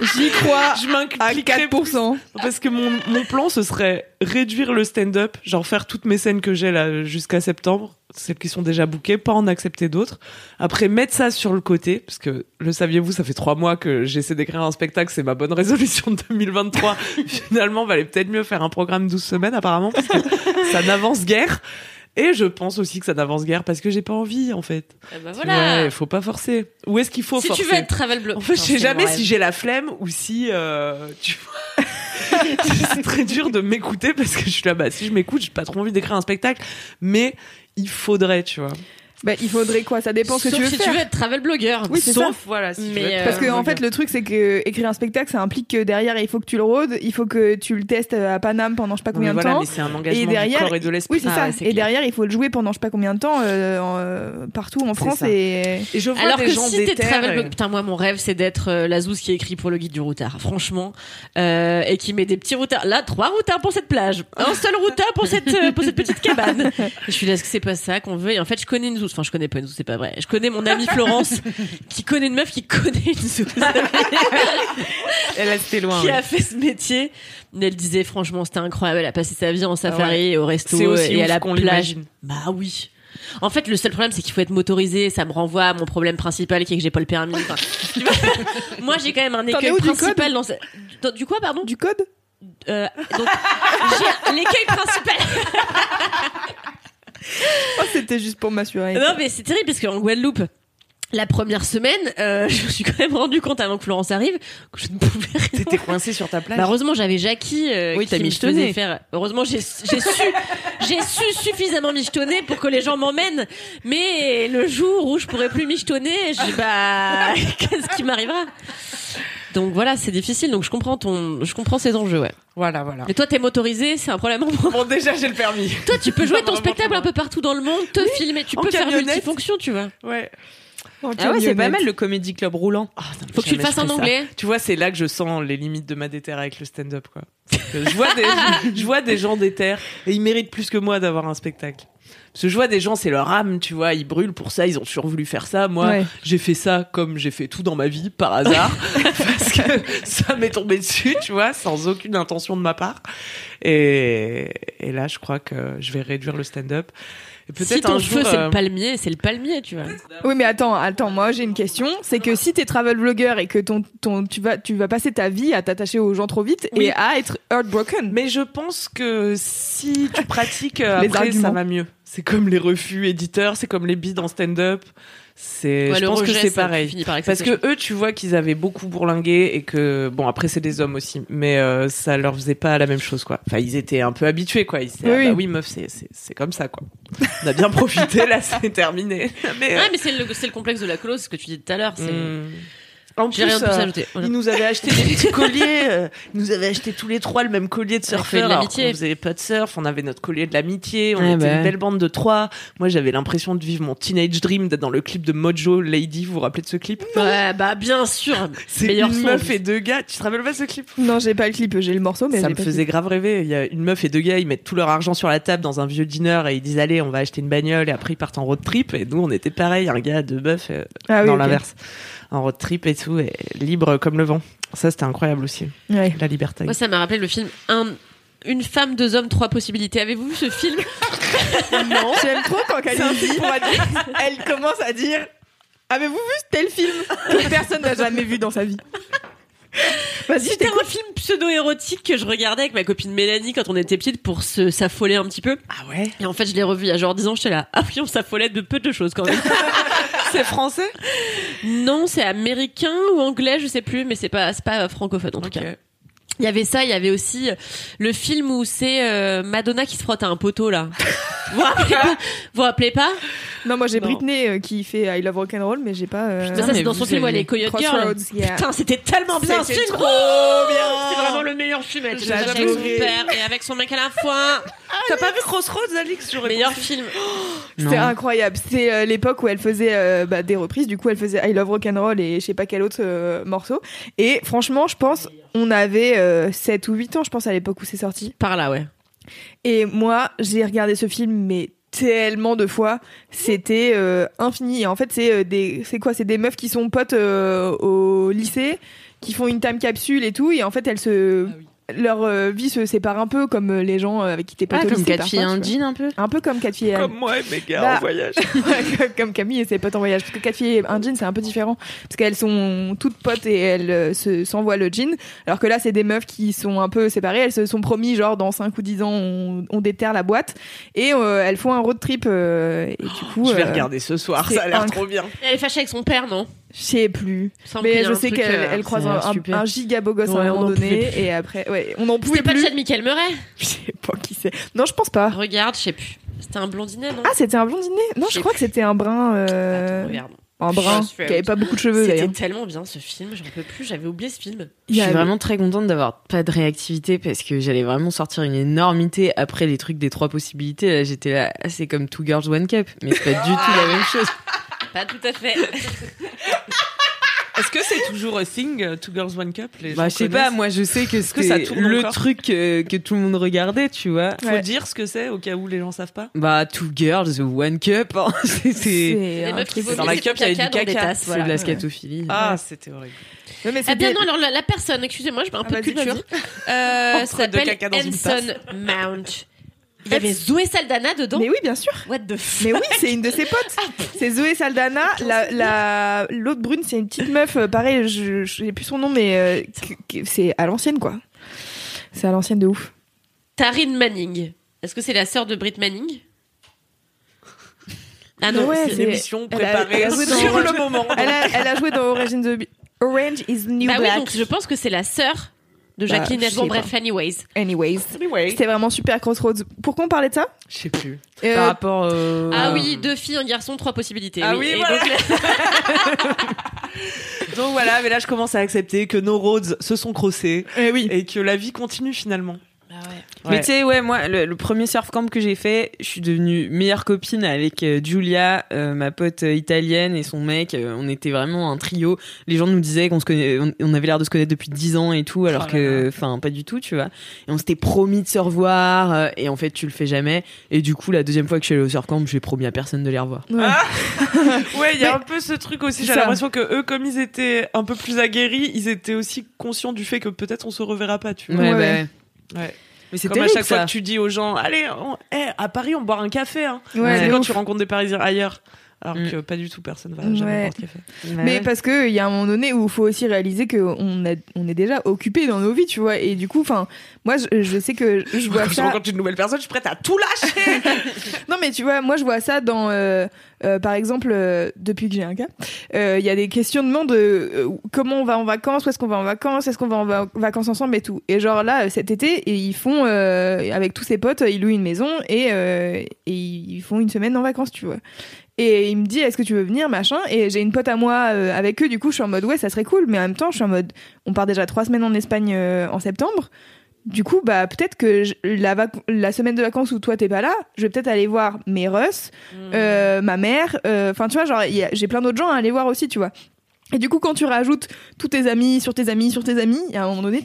J'y crois. Je à 4%. Parce que mon, mon plan, ce serait réduire le stand-up, genre faire toutes mes scènes que j'ai là jusqu'à septembre, celles qui sont déjà bookées, pas en accepter d'autres. Après, mettre ça sur le côté, parce que le saviez-vous, ça fait trois mois que j'essaie d'écrire un spectacle, c'est ma bonne résolution de 2023. [LAUGHS] Finalement, valait peut-être mieux faire un programme 12 semaines apparemment, parce que ça n'avance guère. Et je pense aussi que ça n'avance guère parce que j'ai pas envie, en fait. Eh ben voilà. Ouais, faut pas forcer. Où est-ce qu'il faut si forcer Si tu veux être travel blog. En fait, je sais jamais si j'ai la flemme ou si, euh, tu vois. [LAUGHS] c'est très dur de m'écouter parce que je suis là, bah, si je m'écoute, j'ai pas trop envie d'écrire un spectacle. Mais il faudrait, tu vois. Bah, il faudrait quoi? Ça dépend ce que tu veux si faire. tu veux être travel blogueur. Oui, c'est Sauf, voilà. Si mais euh, parce que en fait, le truc, c'est que écrire un spectacle, ça implique que derrière, il faut que tu le rôdes, il faut que tu le testes à Paname pendant je sais pas combien de temps. Mais c'est un engagement et derrière, du corps et de l'esprit. Oui, c'est ah, ça. et derrière, il faut le jouer pendant je sais pas combien de temps euh, euh, partout en France. Et... et... je vois Alors des que gens si t'es travel et... blog, putain, moi, mon rêve, c'est d'être euh, la zouze qui écrit pour le guide du routard. Franchement, euh, et qui met des petits routards. Là, trois routards pour cette plage, un seul routard pour cette pour cette petite cabane. [LAUGHS] je suis là, est-ce que c'est pas ça qu'on veut? Et en fait, je connais une Enfin, je connais pas une zouze, c'est pas vrai. Je connais mon amie Florence [LAUGHS] qui connaît une meuf qui connaît une zouze. [LAUGHS] Elle a été loin. Qui ouais. a fait ce métier. Elle disait franchement c'était incroyable. Elle a passé sa vie en safari ouais. au resto aussi et à la plage. Bah oui. En fait, le seul problème, c'est qu'il faut être motorisé. Ça me renvoie à mon problème principal, qui est que j'ai pas le permis. Enfin, [LAUGHS] moi, j'ai quand même un écueil principal dans ce... dans- Du quoi, pardon? Du code? Euh, Donc, j'ai l'écueil principal. [LAUGHS] Oh, c'était juste pour m'assurer. Non, mais c'est terrible parce qu'en Guadeloupe, la première semaine, euh, [LAUGHS] je me suis quand même rendu compte avant que Florence arrive que je ne pouvais rien. T'étais coincé sur ta plage. Bah, heureusement, j'avais Jackie euh, Oui, qui t'as me michetonné. faisait faire. Heureusement, j'ai su [LAUGHS] j'ai su suffisamment michetonner pour que les gens m'emmènent. Mais le jour où je pourrais plus michetonner, je dis bah qu'est-ce qui m'arrivera? Donc voilà, c'est difficile. Donc je comprends ton, je comprends ces enjeux, ouais. Voilà, voilà. Et toi, t'es motorisé, c'est un problème. Bon, déjà, j'ai le permis. Toi, tu peux jouer [LAUGHS] ton spectacle un peu partout dans le monde, te filmer, tu peux faire multifonction, tu vois. Ouais. Ah ouais, c'est pas mal le comédie club roulant. Ah, non, Faut que tu le fasses en anglais. Tu vois, c'est là que je sens les limites de ma déterre avec le stand-up, quoi. Je vois des, [LAUGHS] je vois des gens déterres et ils méritent plus que moi d'avoir un spectacle. Parce que je vois des gens, c'est leur âme, tu vois, ils brûlent pour ça, ils ont toujours voulu faire ça. Moi, Ouais. j'ai fait ça comme j'ai fait tout dans ma vie, par hasard, [LAUGHS] parce que ça m'est tombé dessus, tu vois, sans aucune intention de ma part. Et, et là, je crois que je vais réduire le stand-up. Si ton un feu jour, c'est euh, le palmier, c'est le palmier, tu vois. Oui, mais attends, attends, moi j'ai une question. C'est que si t'es travel blogger et que ton, ton, tu vas, tu vas passer ta vie à t'attacher aux gens trop vite Oui. et à être heartbroken. Mais je pense que si tu pratiques, euh, [LAUGHS] Les après, ça arguments. va mieux. C'est comme les refus éditeurs, c'est comme les bides en stand-up. c'est Ouais, je pense que c'est pareil par parce que eux tu vois qu'ils avaient beaucoup bourlingué et que bon après c'est des hommes aussi mais euh, ça leur faisait pas la même chose quoi enfin ils étaient un peu habitués quoi ils disaient, Oui, ah, bah oui. meuf c'est c'est comme ça quoi on a bien profité là [LAUGHS] c'est terminé [LAUGHS] mais, euh, Ouais, mais c'est le, le complexe de la c'est ce que tu dis tout à l'heure. c'est- hmm. En J'ai plus, rien de plus euh, ajouter. Voilà. Ils nous avaient acheté des petits [LAUGHS] colliers. euh, ils nous avaient acheté tous les trois le même collier de surfeur. alors qu'on faisait pas de surf. On avait notre collier de l'amitié. On Ouais, était bah. une belle bande de trois. Moi, j'avais l'impression de vivre mon teenage dream d'être dans le clip de Mojo Lady. Vous vous rappelez de ce clip? Ouais, bah bien sûr. [LAUGHS] C'est une son. meuf et deux gars. Tu te rappelles pas ce clip? Non, j'ai pas le clip, j'ai le morceau, mais Ça me pas faisait grave rêver. Il y a une meuf et deux gars, ils mettent tout leur argent sur la table dans un vieux dîner et ils disent allez, on va acheter une bagnole et après ils partent en road trip. Et nous, on était pareil, un gars, deux meufs euh, Ah oui, dans l'inverse, en road trip et tout, et libre comme le vent. Ça, c'était incroyable aussi. Ouais. La liberté. Moi, ça m'a rappelé le film Un- Une femme, deux hommes, trois possibilités. Avez-vous vu ce film? [LAUGHS] Non, j'aime trop quand Kalindi, elle commence à dire Avez-vous vu tel film? Que personne n'a jamais vu dans sa vie C'était un film pseudo-érotique que je regardais avec ma copine Mélanie quand on était petite pour se s'affoler un petit peu. Ah ouais? Et en fait, je l'ai revu il y a genre 10 ans, j'étais là. Ah oui, on s'affolait de peu de choses quand même. [LAUGHS] C'est français non, c'est américain ou anglais, je sais plus, mais c'est pas, c'est pas francophone en tout cas. Il y avait ça, il y avait aussi euh, le film où c'est euh, Madonna qui se frotte à un poteau là. vous [LAUGHS] vous rappelez pas Vous rappelez pas Non, moi j'ai Non. Britney euh, qui fait I Love Rock'n'Roll, mais j'ai pas. euh, ça, c'est dans son film où elle est Coyote Girl. Yeah. Putain, c'était tellement bien ce C'était film. trop Oh bien. C'était vraiment le meilleur film. Elle avec son père et avec son mec à la fois. T'as pas vu Crossroads, Alix? Meilleur pensé. film. [GASPS] C'était incroyable. C'était euh, l'époque où elle faisait euh, bah, des reprises. Du coup, elle faisait I Love Rock'n'Roll et je sais pas quel autre euh, morceau. Et franchement, je pense, on avait euh, 7 ou 8 ans, je pense, à l'époque où c'est sorti. Par là, ouais. Et moi, j'ai regardé ce film, mais tellement de fois, c'était euh, infini. Et en fait, c'est euh, des, c'est quoi? C'est des meufs qui sont potes euh, au lycée, qui font une time capsule et tout, et en fait, elles se, leur euh, vie se sépare un peu comme euh, les gens avec qui t'es potes Ah, comme quatre filles et un jean un peu? Un peu comme quatre filles Comme moi et mes gars Bah. en voyage. [LAUGHS] Ouais, comme Camille et ses potes en voyage. Parce que quatre filles et un jean, c'est un peu différent. Parce qu'elles sont toutes potes et elles euh, se, s'envoient le jean. Alors que là, c'est des meufs qui sont un peu séparées. Elles se sont promis, genre, dans 5 ou 10 ans, on, on déterre la boîte. Et euh, elles font un road trip. euh, et du coup. Je vais euh, regarder ce soir, ça a l'air trop bien. Elle est fâchée avec son père, non? Je sais plus. Mais je sais qu'elle euh, elle croise un, un, un giga beau gosse Ouais, à un on moment en donné. pouvait Et après, ouais, on n'en pouvait C'était pas plus. Chad Michael Murray? Je sais pas qui c'est. Non, je pense pas. Regarde, je sais plus. C'était un blondinet, non? Ah, c'était un blondinet? Non, Je crois que c'était un brun. euh, Attends, regarde. un brun qui avait pas beaucoup de cheveux C'était tellement bien ce film, j'en peux plus, j'avais oublié ce film. Il Je suis vraiment très contente d'avoir pas de réactivité parce que j'allais vraiment sortir une énormité après les trucs des trois possibilités. Là, j'étais là, ah, c'est comme Two Girls One Cup, mais c'est pas du tout la même chose. [LAUGHS] Pas tout à fait. [LAUGHS] Est-ce que c'est toujours a thing, euh, Two Girls One Cup les Bah, je sais pas, moi je sais que c'était tourne le truc euh, que tout le monde regardait, tu vois. Faut Ouais. dire ce que c'est au cas où les gens savent pas. Bah, Two Girls One Cup, hein, [LAUGHS] c'est c'est- Dans la cup, il y avait du caca. c'est voilà. de la scatophilie. Ah, c'était horrible. Mais Ah bien non, alors la, la personne, excusez-moi, je mets un Ah, peu de culture, euh, [LAUGHS] s'appelle Hanson Mount. Il y avait Zoé Saldana dedans. Mais oui, bien sûr. What the fuck Mais oui, c'est une de ses potes. C'est Zoé Saldana. La, la, l'autre brune, c'est une petite meuf. euh, pareil, je, sais plus son nom, mais euh, c'est à l'ancienne, quoi. C'est à l'ancienne de ouf. Taryn Manning. Est-ce que c'est la sœur de Britt Manning? Ah non, Ouais, c'est- Une émission préparée [LAUGHS] sur le moment. Elle a, elle a joué dans Orange, the, Orange is the New Bah oui, Black. donc je pense que c'est la sœur de Bah, Jacqueline je Hesbon. sais Bref, anyways. Anyways. Anyway, C'était vraiment super Crossroads. Pourquoi on parlait de ça? Je sais plus. Euh, Par rapport euh, Ah oui, deux filles, un garçon, trois possibilités. Ah oui, Et voilà. donc, [LAUGHS] Donc voilà, mais là je commence à accepter que nos roads se sont crossés eh oui. et que la vie continue finalement. Mais tu sais, ouais, moi, le, le premier surf camp que j'ai fait, je suis devenue meilleure copine avec euh, Giulia, euh, ma pote euh, italienne et son mec. Euh, on était vraiment un trio. Les gens nous disaient qu'on se connaît, on, on avait l'air de se connaître depuis 10 ans et tout, alors Oh que, enfin, pas du tout, tu vois. Et on s'était promis de se revoir, euh, et en fait, tu le fais jamais. Et du coup, la deuxième fois que je suis allée au surf camp, j'ai promis à personne de les revoir. Ouais. [LAUGHS] Ouais, il y a un peu ce truc aussi. J'ai l'impression que eux, comme ils étaient un peu plus aguerris, ils étaient aussi conscients du fait que peut-être on se reverra pas, tu vois. Ouais, Ouais. bah ouais. Ouais. Mais c'est Comme à chaque fois ça. que tu dis aux gens, allez, on- eh, à Paris, on boit un café. Hein. Ouais, c'est de quand ouf. tu rencontres des Parisiens ailleurs. Alors Mm. que pas du tout, personne va jamais Ouais. boire de café. Mais parce que il y a un moment donné où il faut aussi réaliser qu'on a- on est déjà occupé dans nos vies, tu vois. Et du coup, enfin, moi, je, je sais que je vois Quand je ça. rencontre une nouvelle personne, je suis prête à tout lâcher. [LAUGHS] Non, mais tu vois, moi, je vois ça dans, euh, euh, par exemple, euh, depuis que j'ai un cas, euh, il y a des questionnements de euh, comment on va en vacances, où est-ce qu'on va en vacances, est-ce qu'on va en va- vacances ensemble et tout. Et genre là, cet été, et ils font, euh, avec tous ses potes, ils louent une maison et, euh, et ils font une semaine en vacances, tu vois. Et il me dit, est-ce que tu veux venir, machin? Et j'ai une pote à moi euh, avec eux, du coup, je suis en mode, ouais, ça serait cool, mais en même temps, je suis en mode, on part déjà trois semaines en Espagne euh, en septembre. Du coup, bah peut-être que je- la, semaine de vacances où toi t'es pas là, je vais peut-être aller voir mes Russes, euh, ma mère. Enfin, tu vois, genre j'ai plein d'autres gens à aller voir aussi, tu vois. Et du coup, quand tu rajoutes tous tes amis sur tes amis sur tes amis, à un moment donné,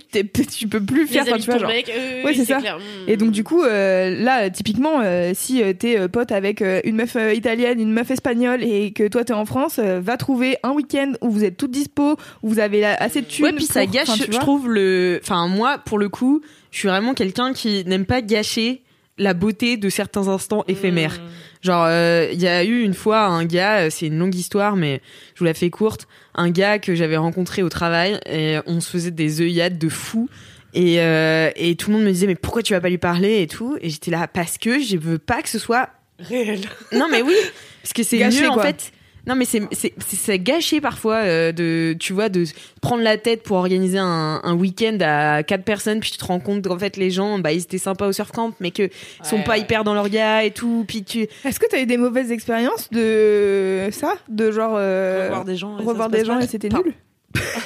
tu peux plus Les faire. enfin, amis tu vois, genre. mec, euh, Ouais, oui, c'est ça. clair. Mm. Et donc du coup, euh, là, typiquement, euh, si euh, t'es euh, pote avec euh, une meuf euh, italienne, une meuf espagnole, et que toi t'es en France, euh, va trouver un week-end où vous êtes toutes dispo, où vous avez la- assez de thunes. Ouais, puis ça gâche, je trouve, le. Enfin, moi, pour le coup, je suis vraiment quelqu'un qui n'aime pas gâcher la beauté de certains instants éphémères. Genre, euh, il y a eu une fois un gars, euh, c'est une longue histoire, mais je vous la fais courte, un gars que j'avais rencontré au travail et on se faisait des œillades de fou. Et, euh, et tout le monde me disait, mais pourquoi tu vas pas lui parler et tout. Et j'étais là, parce que je veux pas que ce soit Réel. non mais oui, parce que c'est mieux en fait. Non mais c'est c'est c'est c'est gâché parfois euh, de tu vois de prendre la tête pour organiser un, un week-end à quatre personnes puis tu te rends compte qu'en fait les gens bah ils étaient sympas au surf camp mais que ils sont Ouais, pas ouais. hyper dans leur gars et tout puis tu Est-ce que t'as eu des mauvaises expériences de ça, de genre euh, Revoir des gens. et revoir des gens c'était nul?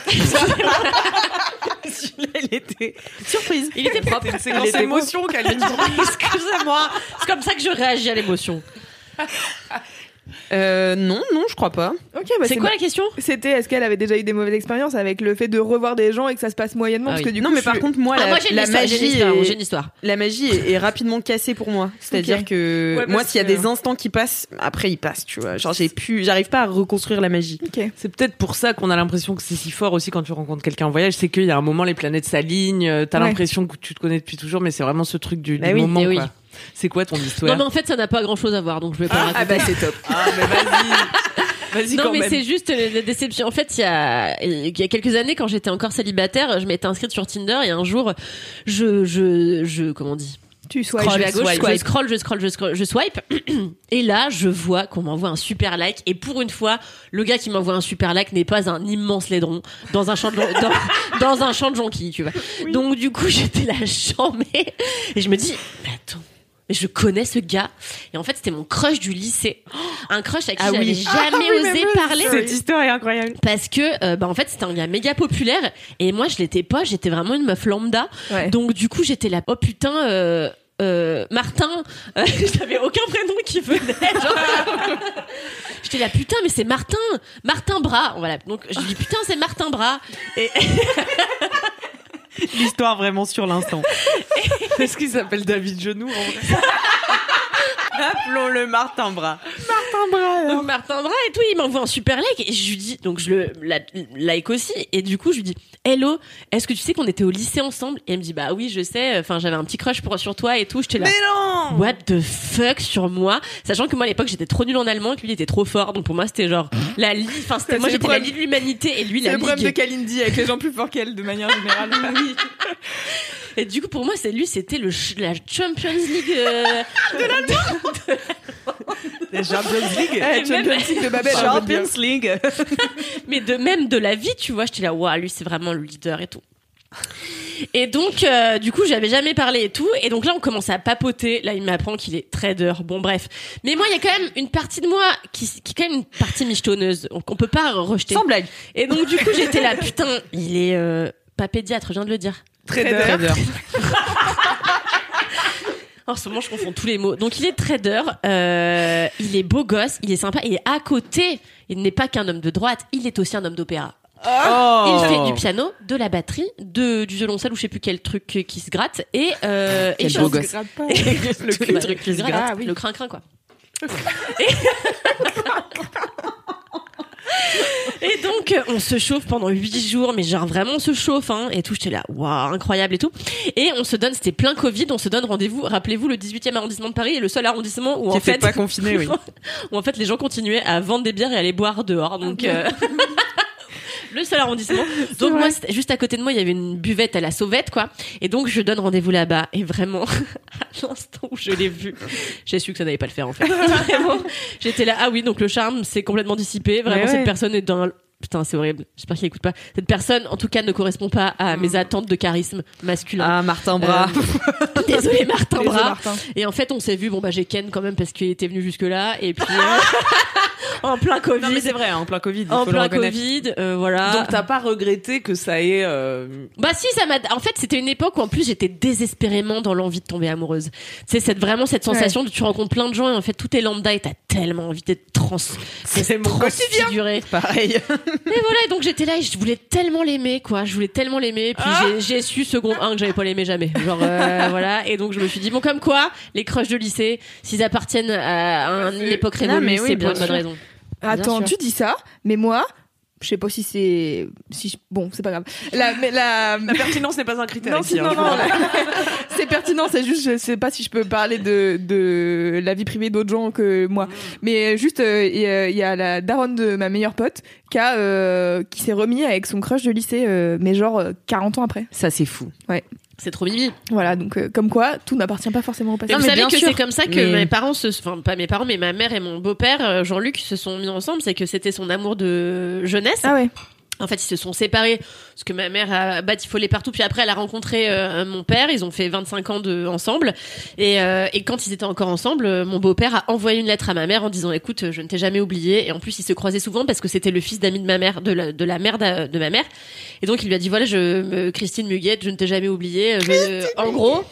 Celui-là [LAUGHS] il était surprise. Il était propre. C'est séquence émotion, Kaline. [LAUGHS] Excusez-moi. C'est comme ça que je réagis à l'émotion. [LAUGHS] Euh, non non je crois pas. Ok, bah c'est quoi ma- la question? C'était est-ce qu'elle avait déjà eu des mauvaises expériences avec le fait de revoir des gens et que ça se passe moyennement Ah parce oui. que du non coup, mais par suis- contre moi Ah, la, moi j'ai une la histoire, magie histoire, est- j'ai une histoire. la magie est, est rapidement cassée pour moi. C'est-à-dire que Ouais, moi, s'il y a que- des instants qui passent, après ils passent, tu vois. Genre, j'ai pu, j'arrive pas à reconstruire la magie. Ok. C'est peut-être pour ça qu'on a l'impression que c'est si fort aussi quand tu rencontres quelqu'un en voyage, c'est qu'il y a un moment les planètes s'alignent, euh, t'as Ouais. l'impression que tu te connais depuis toujours, mais c'est vraiment ce truc du, Bah du oui, moment. eh oui. C'est quoi ton histoire Non mais en fait ça n'a pas grand chose à voir donc je vais pas la raconter. bah c'est top. Ah mais vas-y, [LAUGHS] vas-y Non quand mais c'est juste la, la déception. En fait, il y a il y a quelques années quand j'étais encore célibataire, je m'étais inscrite sur Tinder et un jour je je je comment on dit? Tu sois je vais à gauche, swipe. je scroll, je scroll, je scroll, je swipe. [CLEARS THROAT] Et là, je vois qu'on m'envoie un super like. Et pour une fois, le gars qui m'envoie un super like n'est pas un immense laidron dans un champ de, dans, dans un champ de jonquilles, tu vois. Donc, du coup, [LAUGHS] j'étais là chamée. Et je me dis, mais attends. Mais je connais ce gars. Et en fait, c'était mon crush du lycée. [GASPS] Un crush à qui Ah oui. j'avais jamais Ah oui, osé parler. Cette histoire est incroyable. Parce que, euh, bah, en fait, c'était un gars méga populaire. Et moi, je l'étais pas. J'étais vraiment une meuf lambda. Ouais. Donc du coup, j'étais là, oh putain, euh, euh, Martin, euh, [LAUGHS] j'avais aucun prénom qui venait. [LAUGHS] [LAUGHS] j'étais là, putain, mais c'est Martin, Martin Bras. Voilà. Donc je dis putain, c'est Martin Bras. Et [LAUGHS] L'histoire vraiment sur l'instant. [LAUGHS] Est-ce qu'il s'appelle David Genoux en vrai [LAUGHS] Appelons-le Martin Bras. donc Martin Bras et tout, il m'envoie un super like et je lui dis, donc je le la- like aussi et du coup je lui dis, hello, est-ce que tu sais qu'on était au lycée ensemble? Et elle me dit, bah oui, je sais. Enfin, j'avais un petit crush pour sur toi et tout. J'étais là. non What the fuck sur moi, sachant que moi à l'époque j'étais trop nul en allemand et que lui il était trop fort, donc pour moi c'était genre la ligue, enfin c'était moi c'est j'étais la ligue de l'humanité et lui C'est la le problème de ligue. Kalindi avec les gens plus forts qu'elle de manière générale. Oui. [LAUGHS] Et du coup pour moi c'est lui c'était le ch- la Champions League euh, [LAUGHS] La Champions League Eh, Champions League de Babel. hein, bien. League. [LAUGHS] mais de même de la vie tu vois j'étais là waouh lui c'est vraiment le leader et tout. Et donc, euh, du coup, j'avais jamais parlé et tout. Et donc là, on commence à papoter. Là, il m'apprend qu'il est trader. Bon, bref. Mais moi, il y a quand même une partie de moi qui, qui est quand même une partie michetonneuse. Donc, on peut pas rejeter. Sans blague. Et donc, du coup, j'étais là, putain, il est euh, pas pédiatre, je viens de le dire. Trader. [LAUGHS] [LAUGHS] En ce moment, je confonds tous les mots. Donc, il est trader, euh, il est beau gosse, il est sympa, et à côté, il n'est pas qu'un homme de droite, il est aussi un homme d'opéra. Oh. Il fait du piano, de la batterie, de, du violoncelle ou je sais plus quel truc qui se gratte, et, euh, et Quel il beau gosse. [LAUGHS] le, Le truc qui se gratte, Ah oui. le crin-crin, quoi. Et [LAUGHS] donc, on se chauffe pendant huit jours, mais genre vraiment on se chauffe, hein, et tout. J'étais là, waouh, incroyable et tout. Et on se donne, c'était plein Covid, on se donne rendez-vous. Rappelez-vous, le 18e arrondissement de Paris est le seul arrondissement où Qui en fait fait, pas confiné, oui. [LAUGHS] où en fait les gens continuaient à vendre des bières et à aller boire dehors. Donc. euh, [LAUGHS] Le seul arrondissement. [LAUGHS] Donc moi, juste à côté de moi, il y avait une buvette à la sauvette, quoi. Et donc je donne rendez-vous là-bas. Et vraiment, [LAUGHS] à l'instant où je l'ai vu, j'ai su que ça n'allait pas le faire en fait. [LAUGHS] J'étais là. Ah oui, donc le charme s'est complètement dissipé. Vraiment, Ouais, cette personne est dans Putain, c'est horrible. J'espère qu'il écoute pas. Cette personne, en tout cas, ne correspond pas à mes attentes de charisme masculin. Ah, Martin Bras. Euh, [LAUGHS] Désolé, Martin Désolé, Bras. Martin. Et en fait, on s'est vu. Bon, bah, j'ai Ken quand même parce qu'il était venu jusque là. Et puis, euh, [LAUGHS] en plein Covid. Non, mais c'est vrai, hein, en plein Covid. en plein. Covid, euh, voilà. Donc t'as pas regretté que ça ait. euh, Bah si, ça m'a. En fait, c'était une époque où en plus j'étais désespérément dans l'envie de tomber amoureuse. C'est cette vraiment cette sensation de tu rencontres plein de gens et en fait tout est lambda et t'as tellement envie d'être trans. C'est mon quotidien. transfiguré. Pareil. Et voilà, et donc j'étais là et je voulais tellement l'aimer, quoi. Je voulais tellement l'aimer. Puis Ah j'ai- su seconde 1 que j'avais pas l'aimé jamais. Genre euh, [LAUGHS] voilà. Et donc je me suis dit bon comme quoi les crushs de lycée, s'ils appartiennent à un- une époque révolue, mais oui, c'est bien bien une bonne raison. Attends, tu dis ça, mais moi, je sais pas si c'est, si je- bon, c'est pas grave. La, mais la, La pertinence n'est pas un critère non, hein, non, [LAUGHS] c'est pertinent. C'est juste, je sais pas si je peux parler de, de la vie privée d'autres gens que moi. Mais juste, euh, il y, y a la daronne de ma meilleure pote qui a, euh, qui s'est remis avec son crush de lycée, euh, mais genre euh, 40 ans après. Ça, c'est fou. C'est trop mimi. Voilà, donc euh, comme quoi, tout n'appartient pas forcément au passé. Et vous mais savez que sûr. c'est comme ça que Mais- mes parents se, enfin pas mes parents, mais ma mère et mon beau-père euh, Jean-Luc se sont mis ensemble. C'est que c'était son amour de jeunesse. Ah ouais. En fait, ils se sont séparés parce que ma mère a batifolé partout. Puis après, elle a rencontré euh, mon père. Ils ont fait 25 ans de ensemble. Et, euh, et quand ils étaient encore ensemble, euh, mon beau-père a envoyé une lettre à ma mère en disant "Écoute, je ne t'ai jamais oublié." Et en plus, ils se croisaient souvent parce que c'était le fils d'amis de ma mère, de la, de la mère de ma mère. Et donc, il lui a dit "Voilà, je, Christine Muguette, je ne t'ai jamais oublié." Je- en gros.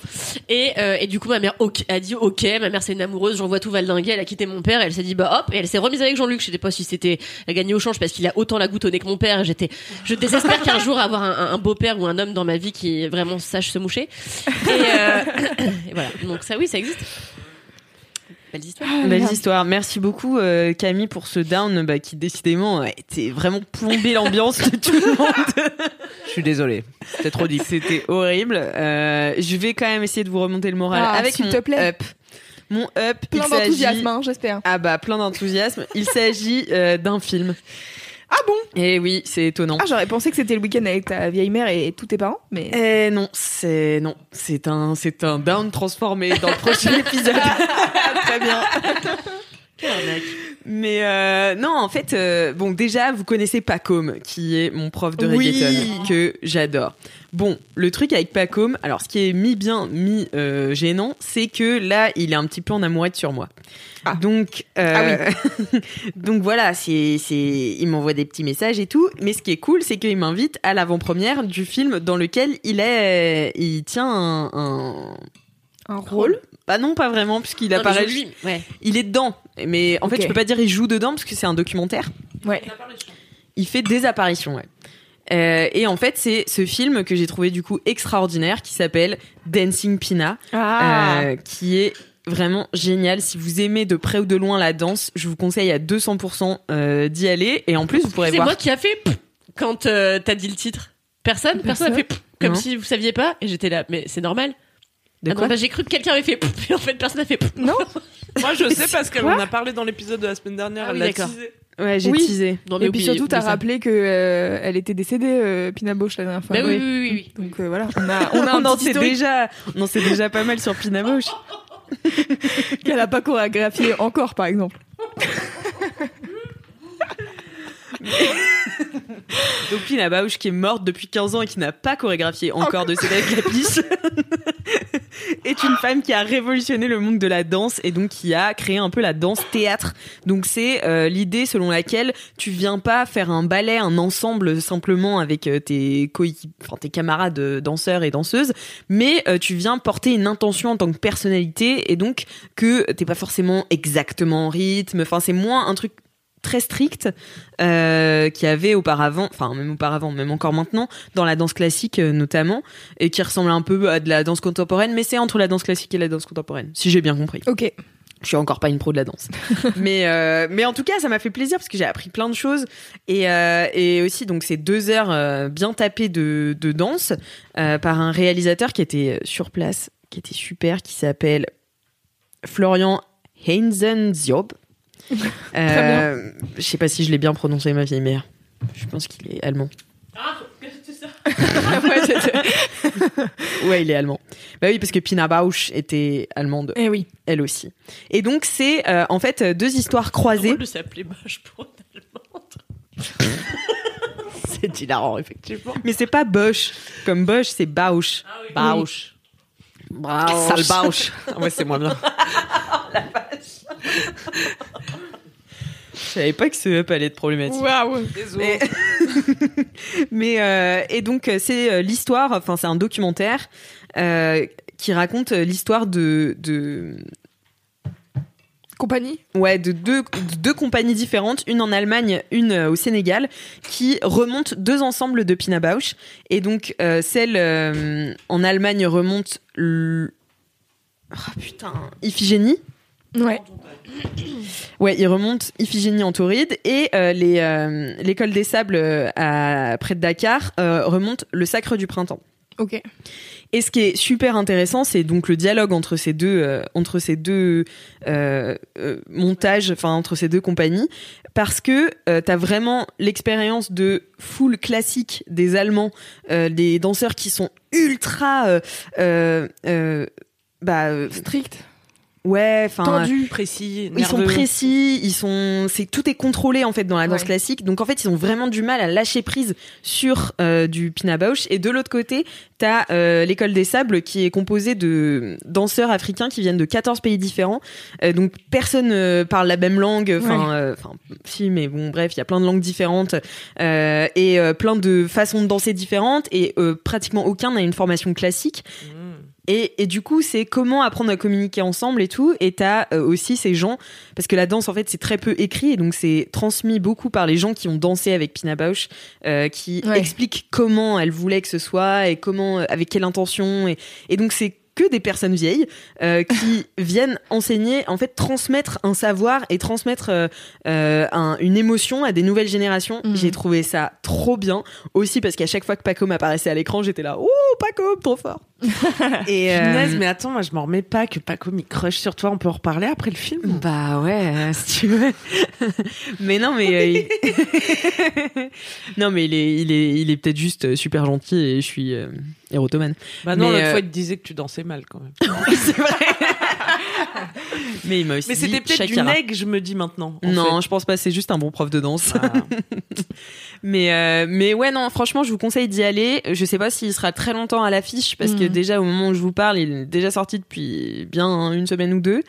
Et, euh, et du coup, ma mère a dit OK. Ma mère, c'est une amoureuse. J'en vois tout valdinguer. Elle a quitté mon père. Elle s'est dit bah hop. Et elle s'est remise avec Jean-Luc. Je sais pas si c'était gagné au change parce qu'il a autant la goutte au nez que mon père. J'étais, je désespère qu'un jour avoir un, beau-père ou un homme dans ma vie qui vraiment sache se moucher. Et, euh, [COUGHS] et voilà. Donc ça, oui, ça existe. Belles histoires. Belle histoire. Merci beaucoup euh, Camille pour ce down bah, qui décidément a été vraiment plombé l'ambiance de tout le monde. [LAUGHS] Je suis désolé. C'était trop dit. C'était horrible. Euh, je vais quand même essayer de vous remonter le moral Ah, avec mon te plaît. up. Mon up, Plein d'enthousiasme, hein, j'espère. Ah bah plein d'enthousiasme. Il s'agit euh, d'un film. Ah bon? Et oui, c'est étonnant. Ah, j'aurais pensé que c'était le week-end avec ta vieille mère et tous tes parents, mais. Eh non, c'est non, c'est un c'est un down transformé dans le [LAUGHS] prochain épisode. [LAUGHS] Très bien. [LAUGHS] Mais euh, non, en fait, euh, bon, déjà, vous connaissez Pacôme, qui est mon prof de Oui. reggaeton, que j'adore. Bon, le truc avec Pacôme, alors ce qui est mi bien, mi euh, gênant, c'est que là, il est un petit peu en amourette sur moi. Ah. Donc, euh, [LAUGHS] donc voilà, c'est, c'est, il m'envoie des petits messages et tout. Mais ce qui est cool, c'est qu'il m'invite à l'avant-première du film dans lequel il est, il tient un, un... Un rôle Bah non, pas vraiment, puisqu'il Non, mais apparaît. lui, ouais. Il est dedans, mais en fait, je peux pas dire il joue dedans parce que c'est un documentaire. Ouais. Il fait des apparitions, ouais. Euh, et en fait, c'est ce film que j'ai trouvé du coup extraordinaire qui s'appelle Dancing Pina, Ah. euh, qui est vraiment génial. Si vous aimez de près ou de loin la danse, je vous conseille à 200% euh, d'y aller. Et en plus, vous pourrez C'est voir. moi qui a fait pff quand euh, t'as dit le titre. Personne, personne, a fait pff, comme Non. si vous saviez pas. Et j'étais là, mais c'est normal. De Ah non, bah, j'ai cru que quelqu'un avait fait pff, [LAUGHS] et en fait personne n'a fait pff. Non [LAUGHS] Moi, je sais parce en a parlé dans l'épisode de la semaine dernière. Ah elle oui, d'accord. Ouais, j'ai Oui. teasé. Non, mais Et puis surtout, t'as rappelé que euh, elle était décédée, euh, Pina Bausch, la dernière fois. Bah oui, oui, oui, oui. Donc euh, voilà, on a, on a [LAUGHS] un en petit sait historique déjà, on en sait déjà pas mal sur Pina Bausch. [LAUGHS] qu'elle a pas chorégraphié encore, par exemple. [LAUGHS] [LAUGHS] Donc Pina Bausch qui est morte depuis 15 ans et qui n'a pas chorégraphié encore de Cédric [LAUGHS] Capiche [LAUGHS] est une femme qui a révolutionné le monde de la danse et donc qui a créé un peu la danse théâtre. Donc c'est euh, l'idée selon laquelle tu viens pas faire un ballet, un ensemble simplement avec euh, tes enfin tes camarades danseurs et danseuses, mais euh, tu viens porter une intention en tant que personnalité et donc que t'es pas forcément exactement en rythme. Enfin c'est moins un truc très strict euh, qui avait auparavant, enfin même auparavant, même encore maintenant, dans la danse classique euh, notamment, et qui ressemble un peu à de la danse contemporaine, mais c'est entre la danse classique et la danse contemporaine, si j'ai bien compris. Ok. Je suis encore pas une pro de la danse, [LAUGHS] mais euh, mais en tout cas, ça m'a fait plaisir parce que j'ai appris plein de choses et et aussi donc c'est deux heures bien tapées de de danse par un réalisateur qui était sur place, qui était super, qui s'appelle Florian Heinzen-Ziob. Euh, je sais pas si je l'ai bien prononcé, ma vieille mère. Je pense qu'il est allemand. [LAUGHS] Ouais, il est allemand. Bah oui, parce que Pina Bausch était allemande. Eh oui. Elle aussi. Et donc, c'est euh, en fait deux histoires croisées. de s'appeler Bosch pour une allemande. [LAUGHS] c'est hilarant, effectivement. Mais c'est pas Bosch. Comme Bosch, c'est Bausch. Bausch. Bausch. Sale Bausch. [LAUGHS] Ah ouais, c'est moins bien. [LAUGHS] Je savais pas que ce up allait être problématique. Waouh. Mais, [LAUGHS] mais, euh, et donc euh, c'est euh, l'histoire, enfin c'est un documentaire euh, qui raconte l'histoire de, de Compagnie? Ouais de deux, de deux compagnies différentes, une en Allemagne, une au Sénégal, qui remontent deux ensembles de Pina Bausch. Et donc euh, celle euh, en Allemagne remonte l- oh, putain Iphigénie. Ouais. Ouais, il remonte Iphigénie en Tauride et euh, les, euh, l'école des sables euh, à, près de Dakar euh, remonte le sacre du printemps. Ok. Et ce qui est super intéressant, c'est donc le dialogue entre ces deux, euh, entre ces deux montages, enfin entre ces deux compagnies, parce que euh, t'as vraiment l'expérience de full classique des Allemands, euh, des danseurs qui sont ultra, euh, euh, euh, bah, euh, Strict. Ouais, enfin Tendu. Précis, ils sont précis, ils sont, c'est tout est contrôlé en fait dans la danse Ouais. classique. Donc en fait, ils ont vraiment du mal à lâcher prise sur euh, du Pina Bausch. Et de l'autre côté, t'as euh, l'école des sables qui est composée de danseurs africains qui viennent de 14 pays différents. Euh, donc personne euh, parle la même langue. Enfin, si, mais bon, bref, il y a plein de langues différentes et plein de façons de danser différentes. Et pratiquement aucun n'a une formation classique. Et, et du coup, c'est comment apprendre à communiquer ensemble et tout. Et t'as euh, aussi ces gens, parce que la danse, en fait, c'est très peu écrit, et donc c'est transmis beaucoup par les gens qui ont dansé avec Pina Bausch, euh, qui Ouais. expliquent comment elle voulait que ce soit et comment, euh, avec quelle intention. Et, et donc c'est que des personnes vieilles euh, qui [LAUGHS] viennent enseigner, en fait, transmettre un savoir et transmettre un- une émotion à des nouvelles générations. Mhm. J'ai trouvé ça trop bien. Aussi parce qu'à chaque fois que Paco m'apparaissait à l'écran, j'étais là, oh Paco, trop fort. [LAUGHS] et euh, Punaise, mais attends, moi je m'en remets pas que Paco m'y crush sur toi. On peut en reparler après le film Bah ouais, euh, si tu veux. [LAUGHS] mais non, mais euh, il- [LAUGHS] non, mais il est, il est, il est peut-être juste euh, super gentil et je suis euh, érotomane. Bah non, l'autre euh, fois il te disait que tu dansais mal quand même. c'est vrai. [LAUGHS] mais il m'a aussi Mais dit c'était peut-être du neg, je me dis maintenant. en Non, fait. je pense pas. C'est juste un bon prof de danse. Ah. [LAUGHS] Mais euh, mais ouais non franchement je vous conseille d'y aller. Je sais pas s'il sera très longtemps à l'affiche parce que Mhm. déjà au moment où je vous parle il est déjà sorti depuis bien une semaine ou deux.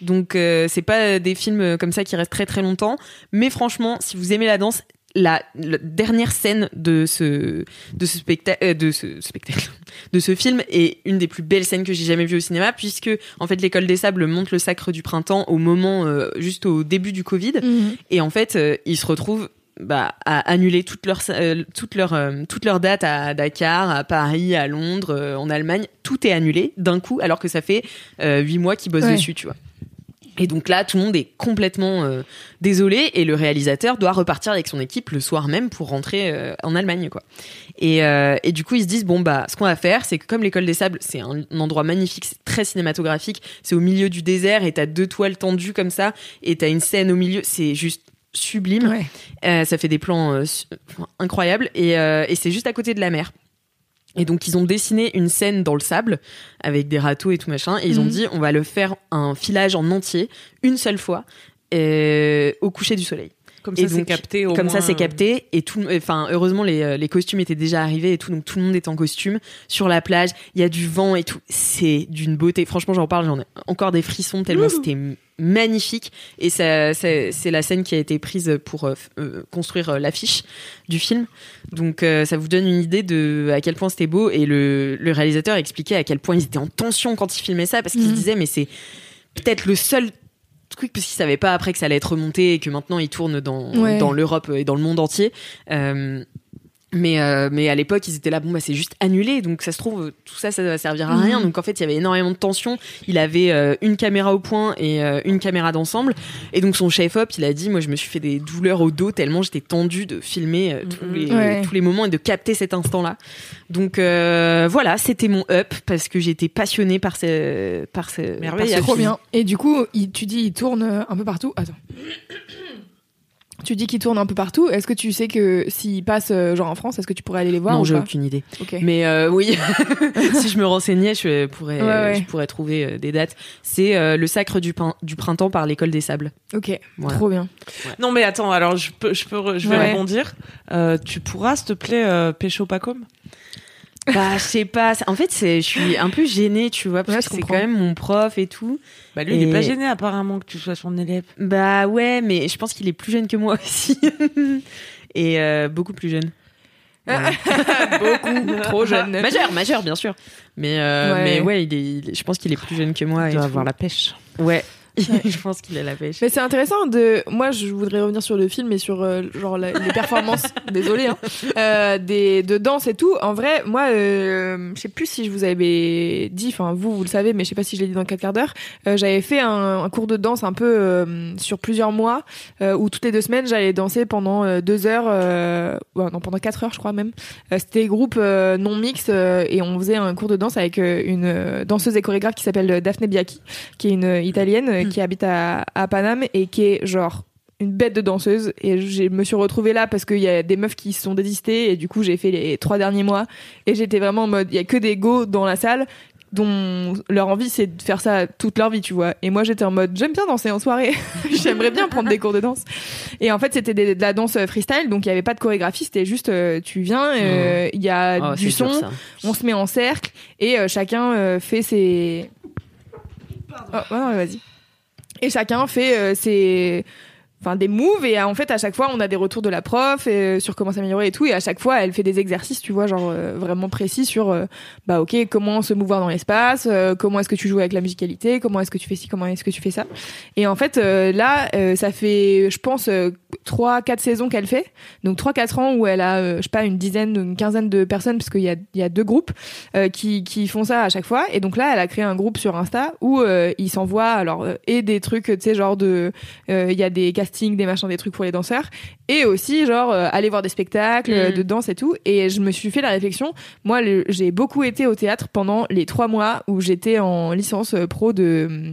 Donc euh, c'est pas des films comme ça qui restent très très longtemps. Mais franchement si vous aimez la danse la, la dernière scène de ce de ce spectacle de ce spectacle [LAUGHS] de ce film est une des plus belles scènes que j'ai jamais vues au cinéma puisque en fait l'école des sables monte le sacre du printemps au moment euh, juste au début du Covid Mhm. et en fait, euh, ils se retrouvent bah, à annuler toutes leurs euh, toutes leurs euh, toutes leurs dates à Dakar, à Paris, à Londres, euh, en Allemagne. Tout est annulé d'un coup, alors que ça fait euh, huit mois qu'ils bossent Ouais. dessus, tu vois. Et donc là, tout le monde est complètement euh, désolé et le réalisateur doit repartir avec son équipe le soir même pour rentrer euh, en Allemagne, quoi. Et, euh, et du coup, ils se disent bon bah, ce qu'on va faire, c'est que comme l'école des sables, c'est un, un endroit magnifique, c'est très cinématographique, c'est au milieu du désert et t'as deux toiles tendues comme ça et t'as une scène au milieu, c'est juste sublime. Ouais. Ça fait des plans incroyables et, et c'est juste à côté de la mer. Et donc ils ont dessiné une scène dans le sable avec des râteaux et tout machin et ils ont Mhm. dit on va le faire un filage en entier une seule fois euh, au coucher du soleil. Comme Et ça c'est capté au Comme moins, ça c'est capté et tout enfin heureusement les, euh, les costumes étaient déjà arrivés et tout donc tout le monde est en costume sur la plage, il y a du vent et tout, c'est d'une beauté. Franchement, j'en parle, j'en ai encore des frissons tellement c'était magnifique et ça, ça- c'est la scène qui a été prise pour euh, euh, construire l'affiche du film. Donc euh, ça vous donne une idée de à quel point c'était beau et le, le réalisateur expliquait à quel point ils étaient en tension quand ils filmaient ça parce qu'ils se Mhm. disaient mais c'est peut-être le seul truc parce qu'ils savaient pas après que ça allait être remonté et que maintenant ils tournent dans Ouais. dans l'Europe et dans le monde entier. Euh, Mais, euh, mais à l'époque, ils étaient là, bon, bah, c'est juste annulé. Donc, ça se trouve, tout ça, ça va servir à rien. Mhm. Donc, en fait, il y avait énormément de tension. Il avait euh, une caméra au point et euh, une caméra d'ensemble. Et donc, son chef-op, il a dit, moi, je me suis fait des douleurs au dos tellement j'étais tendue de filmer euh, tous, les, Ouais. tous les moments et de capter cet instant-là. Donc, euh, voilà, c'était mon up parce que j'étais passionnée par ce, par ce, par Merveilleux. ce Trop film. bien. Et du coup, il- tu dis il tourne un peu partout. Attends. Tu dis qu'il tourne un peu partout. Est-ce que tu sais que s'il passe euh, genre en France, est-ce que tu pourrais aller les voir non, j'ai aucune idée. Mais euh, oui, [LAUGHS] si je me renseignais, je pourrais, Ouais, ouais. je pourrais trouver euh, des dates. C'est euh, le sacre du, pin- du printemps par l'école des sables. Ok. Voilà. Trop bien. Non mais attends, alors je peux, je peux, je vais Ouais. rebondir. Euh, tu pourras, s'il te plaît, euh, pécho Pacom Bah, je sais pas. En fait, c'est, je suis un peu gênée, tu vois, parce Ouais, que c'est quand même mon prof et tout. Bah lui, il est pas gêné apparemment que tu sois son élève. Bah ouais, mais je pense qu'il est plus jeune que moi [LAUGHS] aussi. et euh, beaucoup plus jeune. [LAUGHS] Beaucoup trop jeune. majeur, majeur, bien sûr. Mais, euh, Ouais. mais ouais, il est, il est- je pense qu'il est plus jeune que moi. Il et doit tout. avoir la pêche. Ouais. [LAUGHS] je pense qu'il a la pêche. Mais c'est intéressant de. Moi, je voudrais revenir sur le film et sur euh, genre la- les performances. [LAUGHS] désolé. Hein, euh, des de danse et tout. En vrai, moi, euh, je sais plus si je vous avais dit. Enfin, vous, vous le savez, mais je sais pas si je l'ai dit dans 4 quarts d'heure. Euh, j'avais fait un, un cours de danse un peu sur plusieurs mois où toutes les deux semaines j'allais danser pendant deux heures. Ouais, non, pendant quatre heures, je crois même. C'était groupe non mix et on faisait un cours de danse avec une danseuse et chorégraphe qui s'appelle Daphne Biaki, qui est une italienne qui habite à, à Paname et qui est genre une bête de danseuse. Et je me suis retrouvée là parce qu'il y a des meufs qui se sont désistées et du coup j'ai fait les trois derniers mois. Et j'étais vraiment en mode il y a que des go dans la salle dont leur envie c'est de faire ça toute leur vie tu vois. Et moi j'étais en mode j'aime bien danser en soirée. [LAUGHS] J'aimerais bien prendre des cours de danse. Et en fait c'était de la danse euh, freestyle. Donc il y avait pas de chorégraphie c'était juste euh, tu viens euh, il y a Oh, du dur, son. on se met en cercle et euh, chacun euh, fait ses Oh, ouais, non, mais vas-y et chacun fait euh, ses enfin des moves et euh, en fait à chaque fois on a des retours de la prof et, euh, sur comment s'améliorer et tout. Et à chaque fois elle fait des exercices tu vois genre euh, vraiment précis sur euh, bah ok comment se mouvoir dans l'espace euh, comment est-ce que tu joues avec la musicalité comment est-ce que tu fais ci comment est-ce que tu fais ça. Et en fait là ça fait je pense trois quatre saisons qu'elle fait. Donc trois quatre ans où elle a je sais pas une dizaine une quinzaine de personnes parce qu'il y a il y a deux groupes qui qui font ça à chaque fois. Et donc là elle a créé un groupe sur Insta où ils s'envoient alors et des trucs tu sais genre de il y a des castings des machins des trucs pour les danseurs. Et aussi genre euh, aller voir des spectacles euh, Mhm. de danse et tout. Et je me suis fait la réflexion. Moi j'ai beaucoup été au théâtre pendant les trois mois où j'étais en licence euh, pro de hum,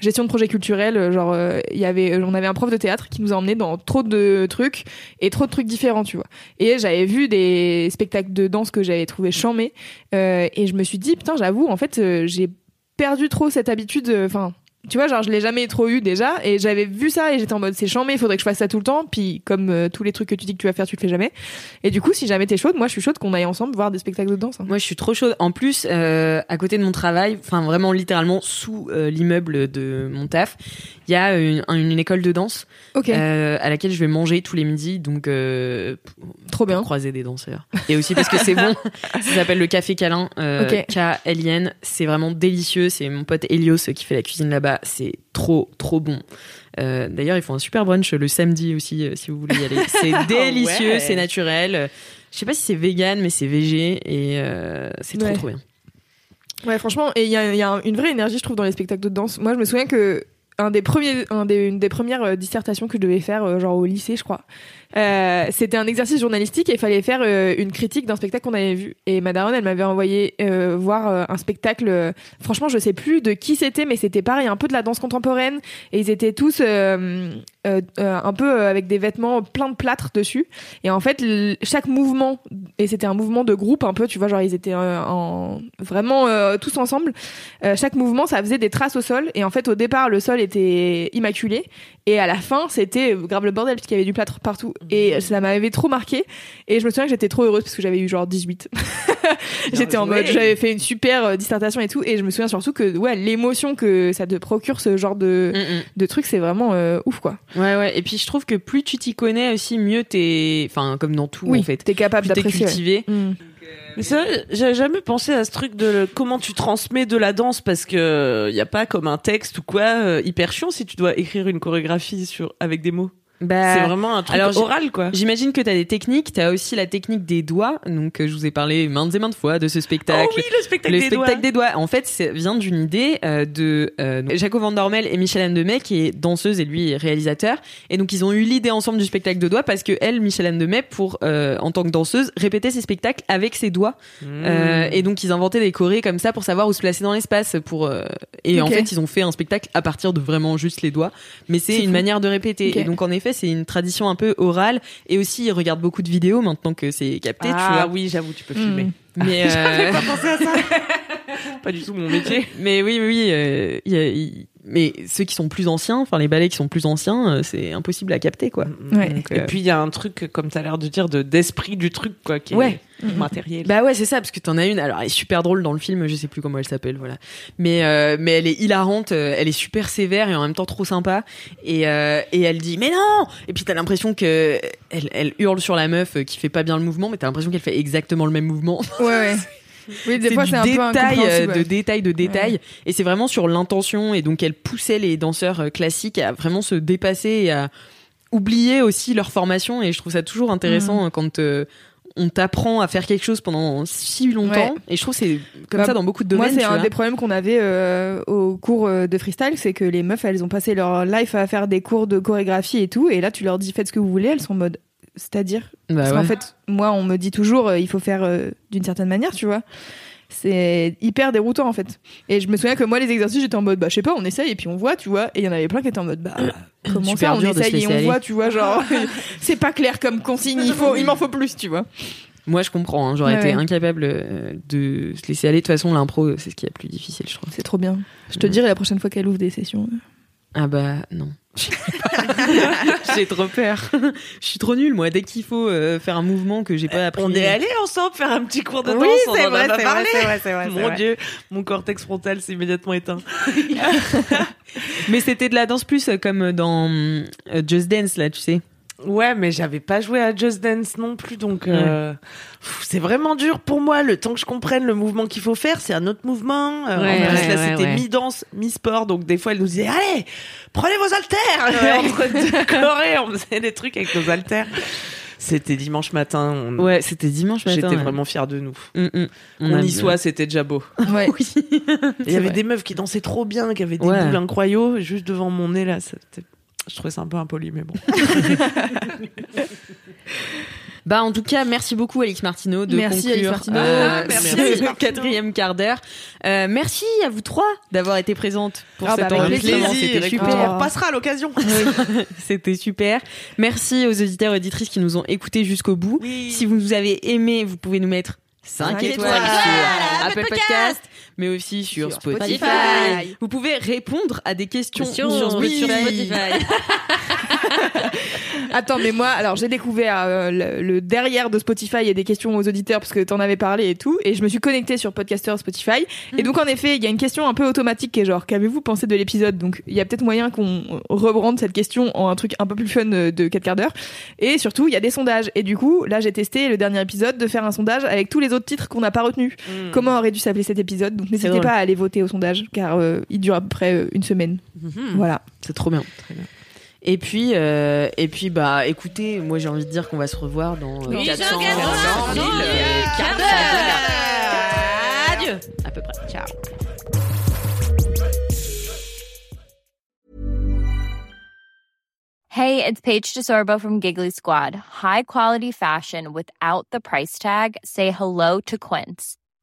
gestion de projet culturel. Euh, genre euh, il y avait on avait un prof de théâtre qui nous a emmenés dans trop de trucs et trop de trucs différents tu vois. Et j'avais vu des spectacles de danse que j'avais trouvé chambés euh, et je me suis dit putain j'avoue en fait euh, j'ai perdu trop cette habitude euh, enfin tu vois genre je l'ai jamais trop eu déjà et j'avais vu ça et j'étais en mode c'est chambé il faudrait que je fasse ça tout le temps puis comme euh, tous les trucs que tu dis que tu vas faire tu le fais jamais et du coup si jamais t'es chaude moi je suis chaude qu'on aille ensemble voir des spectacles de danse hein. Moi, je suis trop chaude. En plus, euh, à côté de mon travail, enfin vraiment littéralement sous euh, l'immeuble de mon taf, il y a une, école de danse ok euh, à laquelle je vais manger tous les midis, donc euh, trop bien croiser des danseurs. Et aussi parce que c'est bon. [LAUGHS] Ça s'appelle le Café Câlin, euh, Ok. K-L-I-N. C'est vraiment délicieux. C'est mon pote Elios qui fait la cuisine là-bas. C'est trop, trop bon. Euh, D'ailleurs, ils font un super brunch le samedi aussi, euh, si vous voulez y aller. C'est [LAUGHS] délicieux, ouais. c'est naturel. Je sais pas si c'est vegan, mais c'est végé et euh, c'est trop, Ouais. trop bien. Ouais, franchement, et il y a, il y a une vraie énergie, je trouve, dans les spectacles de danse. Moi, je me souviens que un des premiers, un des, une des premières dissertations que je devais faire, genre au lycée, je crois, euh, c'était un exercice journalistique et il fallait faire euh, une critique d'un spectacle qu'on avait vu. Et ma daronne, elle m'avait envoyé euh, voir un spectacle. franchement, je sais plus de qui c'était, mais c'était pareil, un peu de la danse contemporaine. Et ils étaient tous un peu avec des vêtements plein de plâtre dessus. Et en fait, chaque mouvement, et c'était un mouvement de groupe un peu, tu vois, genre ils étaient en vraiment tous ensemble. Chaque mouvement, ça faisait des traces au sol. Et en fait, au départ, le sol était immaculé. Et à la fin, c'était grave le bordel puisqu'il y avait du plâtre partout. Et ça m'avait trop marqué. Et je me souviens que j'étais trop heureuse parce que j'avais eu genre 18. [LAUGHS] j'étais en mode, j'avais fait une super euh, dissertation et tout. Et je me souviens surtout que, ouais, l'émotion que ça te procure ce genre de, Mm, mm. de truc, c'est vraiment euh, ouf, quoi. Ouais, ouais. Et puis je trouve que plus tu t'y connais aussi, mieux t'es. Enfin, comme dans tout oui, en fait. t'es capable d'apprécier. ouais. cultivé. Mm. Mais c'est vrai, j'avais jamais pensé à ce truc de comment tu transmets de la danse parce que il y a pas comme un texte ou quoi euh, hyper chiant si tu dois écrire une chorégraphie sur avec des mots. Bah, c'est vraiment un truc alors, oral, quoi. J'imagine que tu as des techniques. Tu as aussi la technique des doigts. Donc, euh, je vous ai parlé maintes et maintes fois de ce spectacle. Oh oui, le spectacle le des spectacle doigts. des doigts. En fait, ça vient d'une idée euh, de euh, Jaco Van Dormel et Michel Anne Demey, qui est danseuse et lui réalisateur. Et donc, ils ont eu l'idée ensemble du spectacle de doigts parce que elle, Michel Anne Demey, pour euh, en tant que danseuse, répétait ses spectacles avec ses doigts. Mmh. Et donc, ils inventaient des chorés comme ça pour savoir où se placer dans l'espace. Pour et en fait, ils ont fait un spectacle à partir de vraiment juste les doigts. Mais c'est une fou. manière de répéter. Et donc, en effet, c'est une tradition un peu orale. Et aussi, ils regardent beaucoup de vidéos maintenant que c'est capté. tu ah vois. oui, j'avoue, tu peux Mm. filmer. Mais [LAUGHS] J'avais euh, pas pensé à ça. [LAUGHS] pas du tout mon métier. mais oui, oui, oui. euh, y a- mais ceux qui sont plus anciens, enfin les ballets qui sont plus anciens, euh, c'est impossible à capter, quoi. Ouais. Donc, Et euh, puis il y a un truc, comme tu as l'air de dire, de d'esprit du truc, quoi, qui Ouais. est matériel. Bah ouais, c'est ça, parce que t'en as une. Alors, elle est super drôle dans le film. Je sais plus comment elle s'appelle, voilà. Mais euh, mais elle est hilarante. euh, Elle est super sévère et en même temps trop sympa. Et euh, et elle dit mais non. Et puis t'as l'impression que elle, elle hurle sur la meuf qui fait pas bien le mouvement, mais t'as l'impression qu'elle fait exactement le même mouvement. Ouais, ouais. [LAUGHS] Oui, des c'est fois, c'est un détail, euh, incompréhensible, de détail, de détail. Et c'est vraiment sur l'intention. Et donc, elle poussait les danseurs euh, classiques à vraiment se dépasser et à oublier aussi leur formation. Et je trouve ça toujours intéressant Mm. euh, quand euh, on t'apprend à faire quelque chose pendant si longtemps. Ouais. Et je trouve que c'est comme Bah, ça dans beaucoup de Moi, domaines. c'est tu un vois. des problèmes qu'on avait euh, au cours de freestyle, c'est que les meufs, elles ont passé leur life à faire des cours de chorégraphie et tout, et là, tu leur dis faites ce que vous voulez, elles sont en mode. C'est-à-dire Bah Parce ouais. qu'en fait, moi, on me dit toujours euh, il faut faire euh, d'une certaine manière, tu vois. C'est hyper déroutant en fait. Et je me souviens que moi, les exercices, j'étais en mode bah, je sais pas, on essaye et puis on voit, tu vois. Et il y en avait plein qui étaient en mode bah, [CLEARS THROAT] comment ça, on essaye et on aller. voit, tu vois, genre, [LAUGHS] c'est pas clair comme consigne, il, faut, il m'en faut plus, tu vois. Moi, je comprends. hein. J'aurais Ouais, été ouais. incapable euh, de se laisser aller. De toute façon, l'impro, c'est ce qui est le plus difficile, je trouve. C'est trop bien. Je te dirai la prochaine fois qu'elle ouvre des sessions. Ah bah non. [LAUGHS] j'ai trop peur. je suis trop nulle moi. Dès qu'il faut euh, faire un mouvement que j'ai pas appris. On est allés ensemble faire un petit cours de danse. Oui, c'est vrai, c'est vrai, Mon vrai. dieu, mon cortex frontal s'est immédiatement éteint. [LAUGHS] Mais c'était de la danse plus euh, comme dans euh, Just Dance là, tu sais. Ouais, mais j'avais pas joué à Just Dance non plus, donc euh, pff, c'est vraiment dur pour moi. Le temps que je comprenne le mouvement qu'il faut faire, c'est un autre mouvement. Euh, Ouais, en plus, ouais, là, c'était mi-danse, mi-sport, donc des fois, elle nous disait Allez, prenez vos haltères Et Entre deux on faisait des trucs avec nos haltères. C'était dimanche matin. on- Ouais, c'était dimanche matin. J'étais ouais. vraiment fière de nous. Mm, mm. On, a y soit, c'était déjà beau. [LAUGHS] Ouais. Oui. Il y avait vrai. des meufs qui dansaient trop bien, qui avaient des boules incroyables, juste devant mon nez là. c'était- Je trouvais ça un peu impoli, mais bon. [LAUGHS] Bah en tout cas, merci beaucoup Alix Martineau de Merci, conclure Alix Martineau. euh, Merci, ce Alix Martineau. quatrième quart d'heure. Euh, merci à vous trois d'avoir été présentes pour Ah, cet bah. C'était super. on repassera à l'occasion. [LAUGHS] C'était super. Merci aux auditeurs et auditrices qui nous ont écoutés jusqu'au bout. Oui. Si vous nous avez aimés, vous pouvez nous mettre 5 Cinq étoiles, étoiles. sur Apple Apple Podcast, mais aussi sur, Sur Spotify. Spotify. Vous pouvez répondre à des questions sur Spotify. [LAUGHS] [LAUGHS] Attends, mais moi, alors j'ai découvert euh, le, le derrière de Spotify et des questions aux auditeurs parce que t'en avais parlé et tout, et je me suis connectée sur Podcaster Spotify. Et donc en effet, il y a une question un peu automatique qui est genre, qu'avez-vous pensé de l'épisode? Donc il y a peut-être moyen qu'on rebrande cette question en un truc un peu plus fun euh, de 4 quarts d'heure. Et surtout, il y a des sondages. Et du coup, là j'ai testé le dernier épisode de faire un sondage avec tous les autres titres qu'on n'a pas retenus. Mm. Comment aurait dû s'appeler cet épisode? Donc n'hésitez pas à aller voter au sondage car euh, il dure à peu près euh, une semaine. Voilà. C'est trop bien. Et puis, euh, et puis, bah, écoutez, moi j'ai envie de dire qu'on va se revoir dans euh, 400, 000, euh, quarts d'heure. Adieu. à peu près. Ciao. Hey, it's Paige DeSorbo from Giggly Squad. High quality fashion without the price tag. Say hello to Quince.